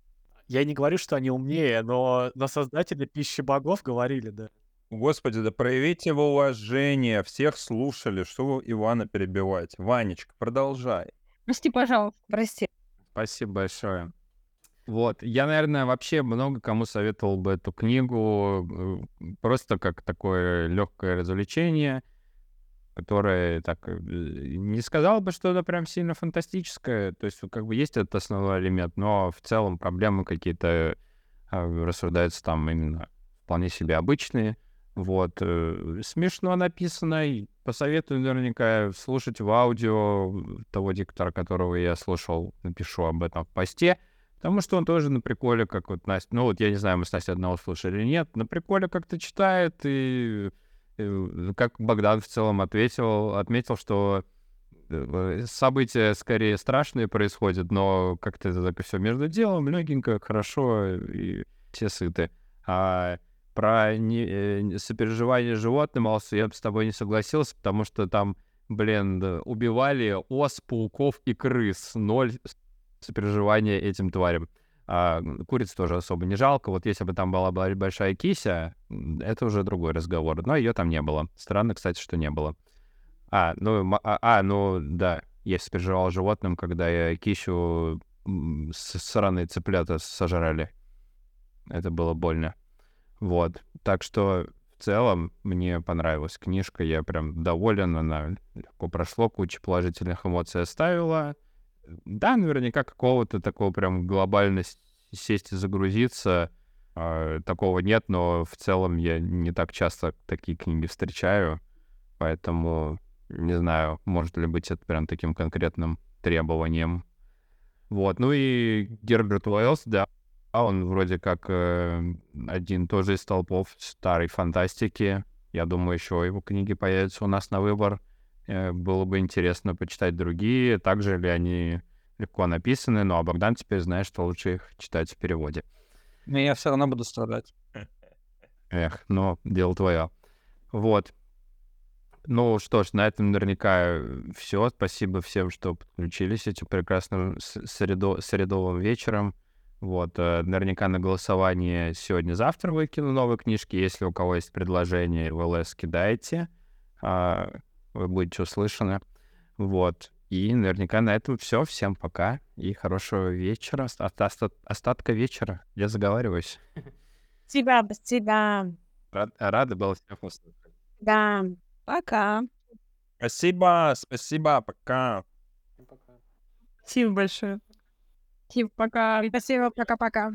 Я не говорю, что они умнее, но, но создатели пищи богов говорили, да. Господи, да проявите его уважение. Всех слушали. Что вы Ивана перебиваете? Ванечка, продолжай. Прости, пожалуйста. Прости. Спасибо большое. Вот, я, наверное, вообще много кому советовал бы эту книгу э, просто как такое легкое развлечение, которое так э, не сказал бы, что это прям сильно фантастическое. То есть, как бы есть этот основной элемент, но в целом проблемы какие-то э, рассуждаются там именно вполне себе обычные. Вот. Смешно написано. Посоветую наверняка слушать в аудио того диктора, которого я слушал. Напишу об этом в посте. Потому что он тоже на приколе, как вот Настя... Ну вот я не знаю, мы с Настей одного слушали или нет. На приколе как-то читает и... и как Богдан в целом ответил, отметил, что э, события скорее страшные происходят, но как-то это все между делом, легенько, хорошо, и все сыты. А про не, э, сопереживание животным, Алсу, я бы с тобой не согласился, потому что там, блин, убивали ос, пауков и крыс. Ноль с- сопереживания этим тварям. А куриц тоже особо не жалко. Вот если бы там была бо- большая кися, это уже другой разговор. Но ее там не было. Странно, кстати, что не было. А, ну, а, а, ну, да, я сопереживал животным, когда я кисю с- сраные цыплята сожрали. Это было больно. Вот. Так что в целом мне понравилась книжка, я прям доволен, она легко прошло, куча положительных эмоций оставила. Да, наверняка какого-то такого прям глобально с- сесть и загрузиться, а, такого нет, но в целом я не так часто такие книги встречаю, поэтому не знаю, может ли быть это прям таким конкретным требованием. Вот, ну и Герберт Уэллс, да, а он вроде как э, один тоже из толпов старой фантастики. Я думаю, еще его книги появятся у нас на выбор. Э, было бы интересно почитать другие, также ли они легко написаны. Ну, а Богдан теперь знает, что лучше их читать в переводе. Но я все равно буду страдать. Эх, но дело твое. Вот. Ну что ж, на этом наверняка все. Спасибо всем, что подключились этим прекрасным средо- средовым вечером. Вот, э, наверняка на голосование сегодня-завтра выкину новые книжки. Если у кого есть предложение в ЛС, кидайте. А, Вы будете услышаны. Вот. И наверняка на этом все. Всем пока и хорошего вечера. Оста- оста- Остатка вечера. Я заговариваюсь. Спасибо, спасибо. Рад, рада была всех услышать. Да. Пока. Спасибо, спасибо, пока. Спасибо большое. Типа, пока. Спасибо, пока-пока.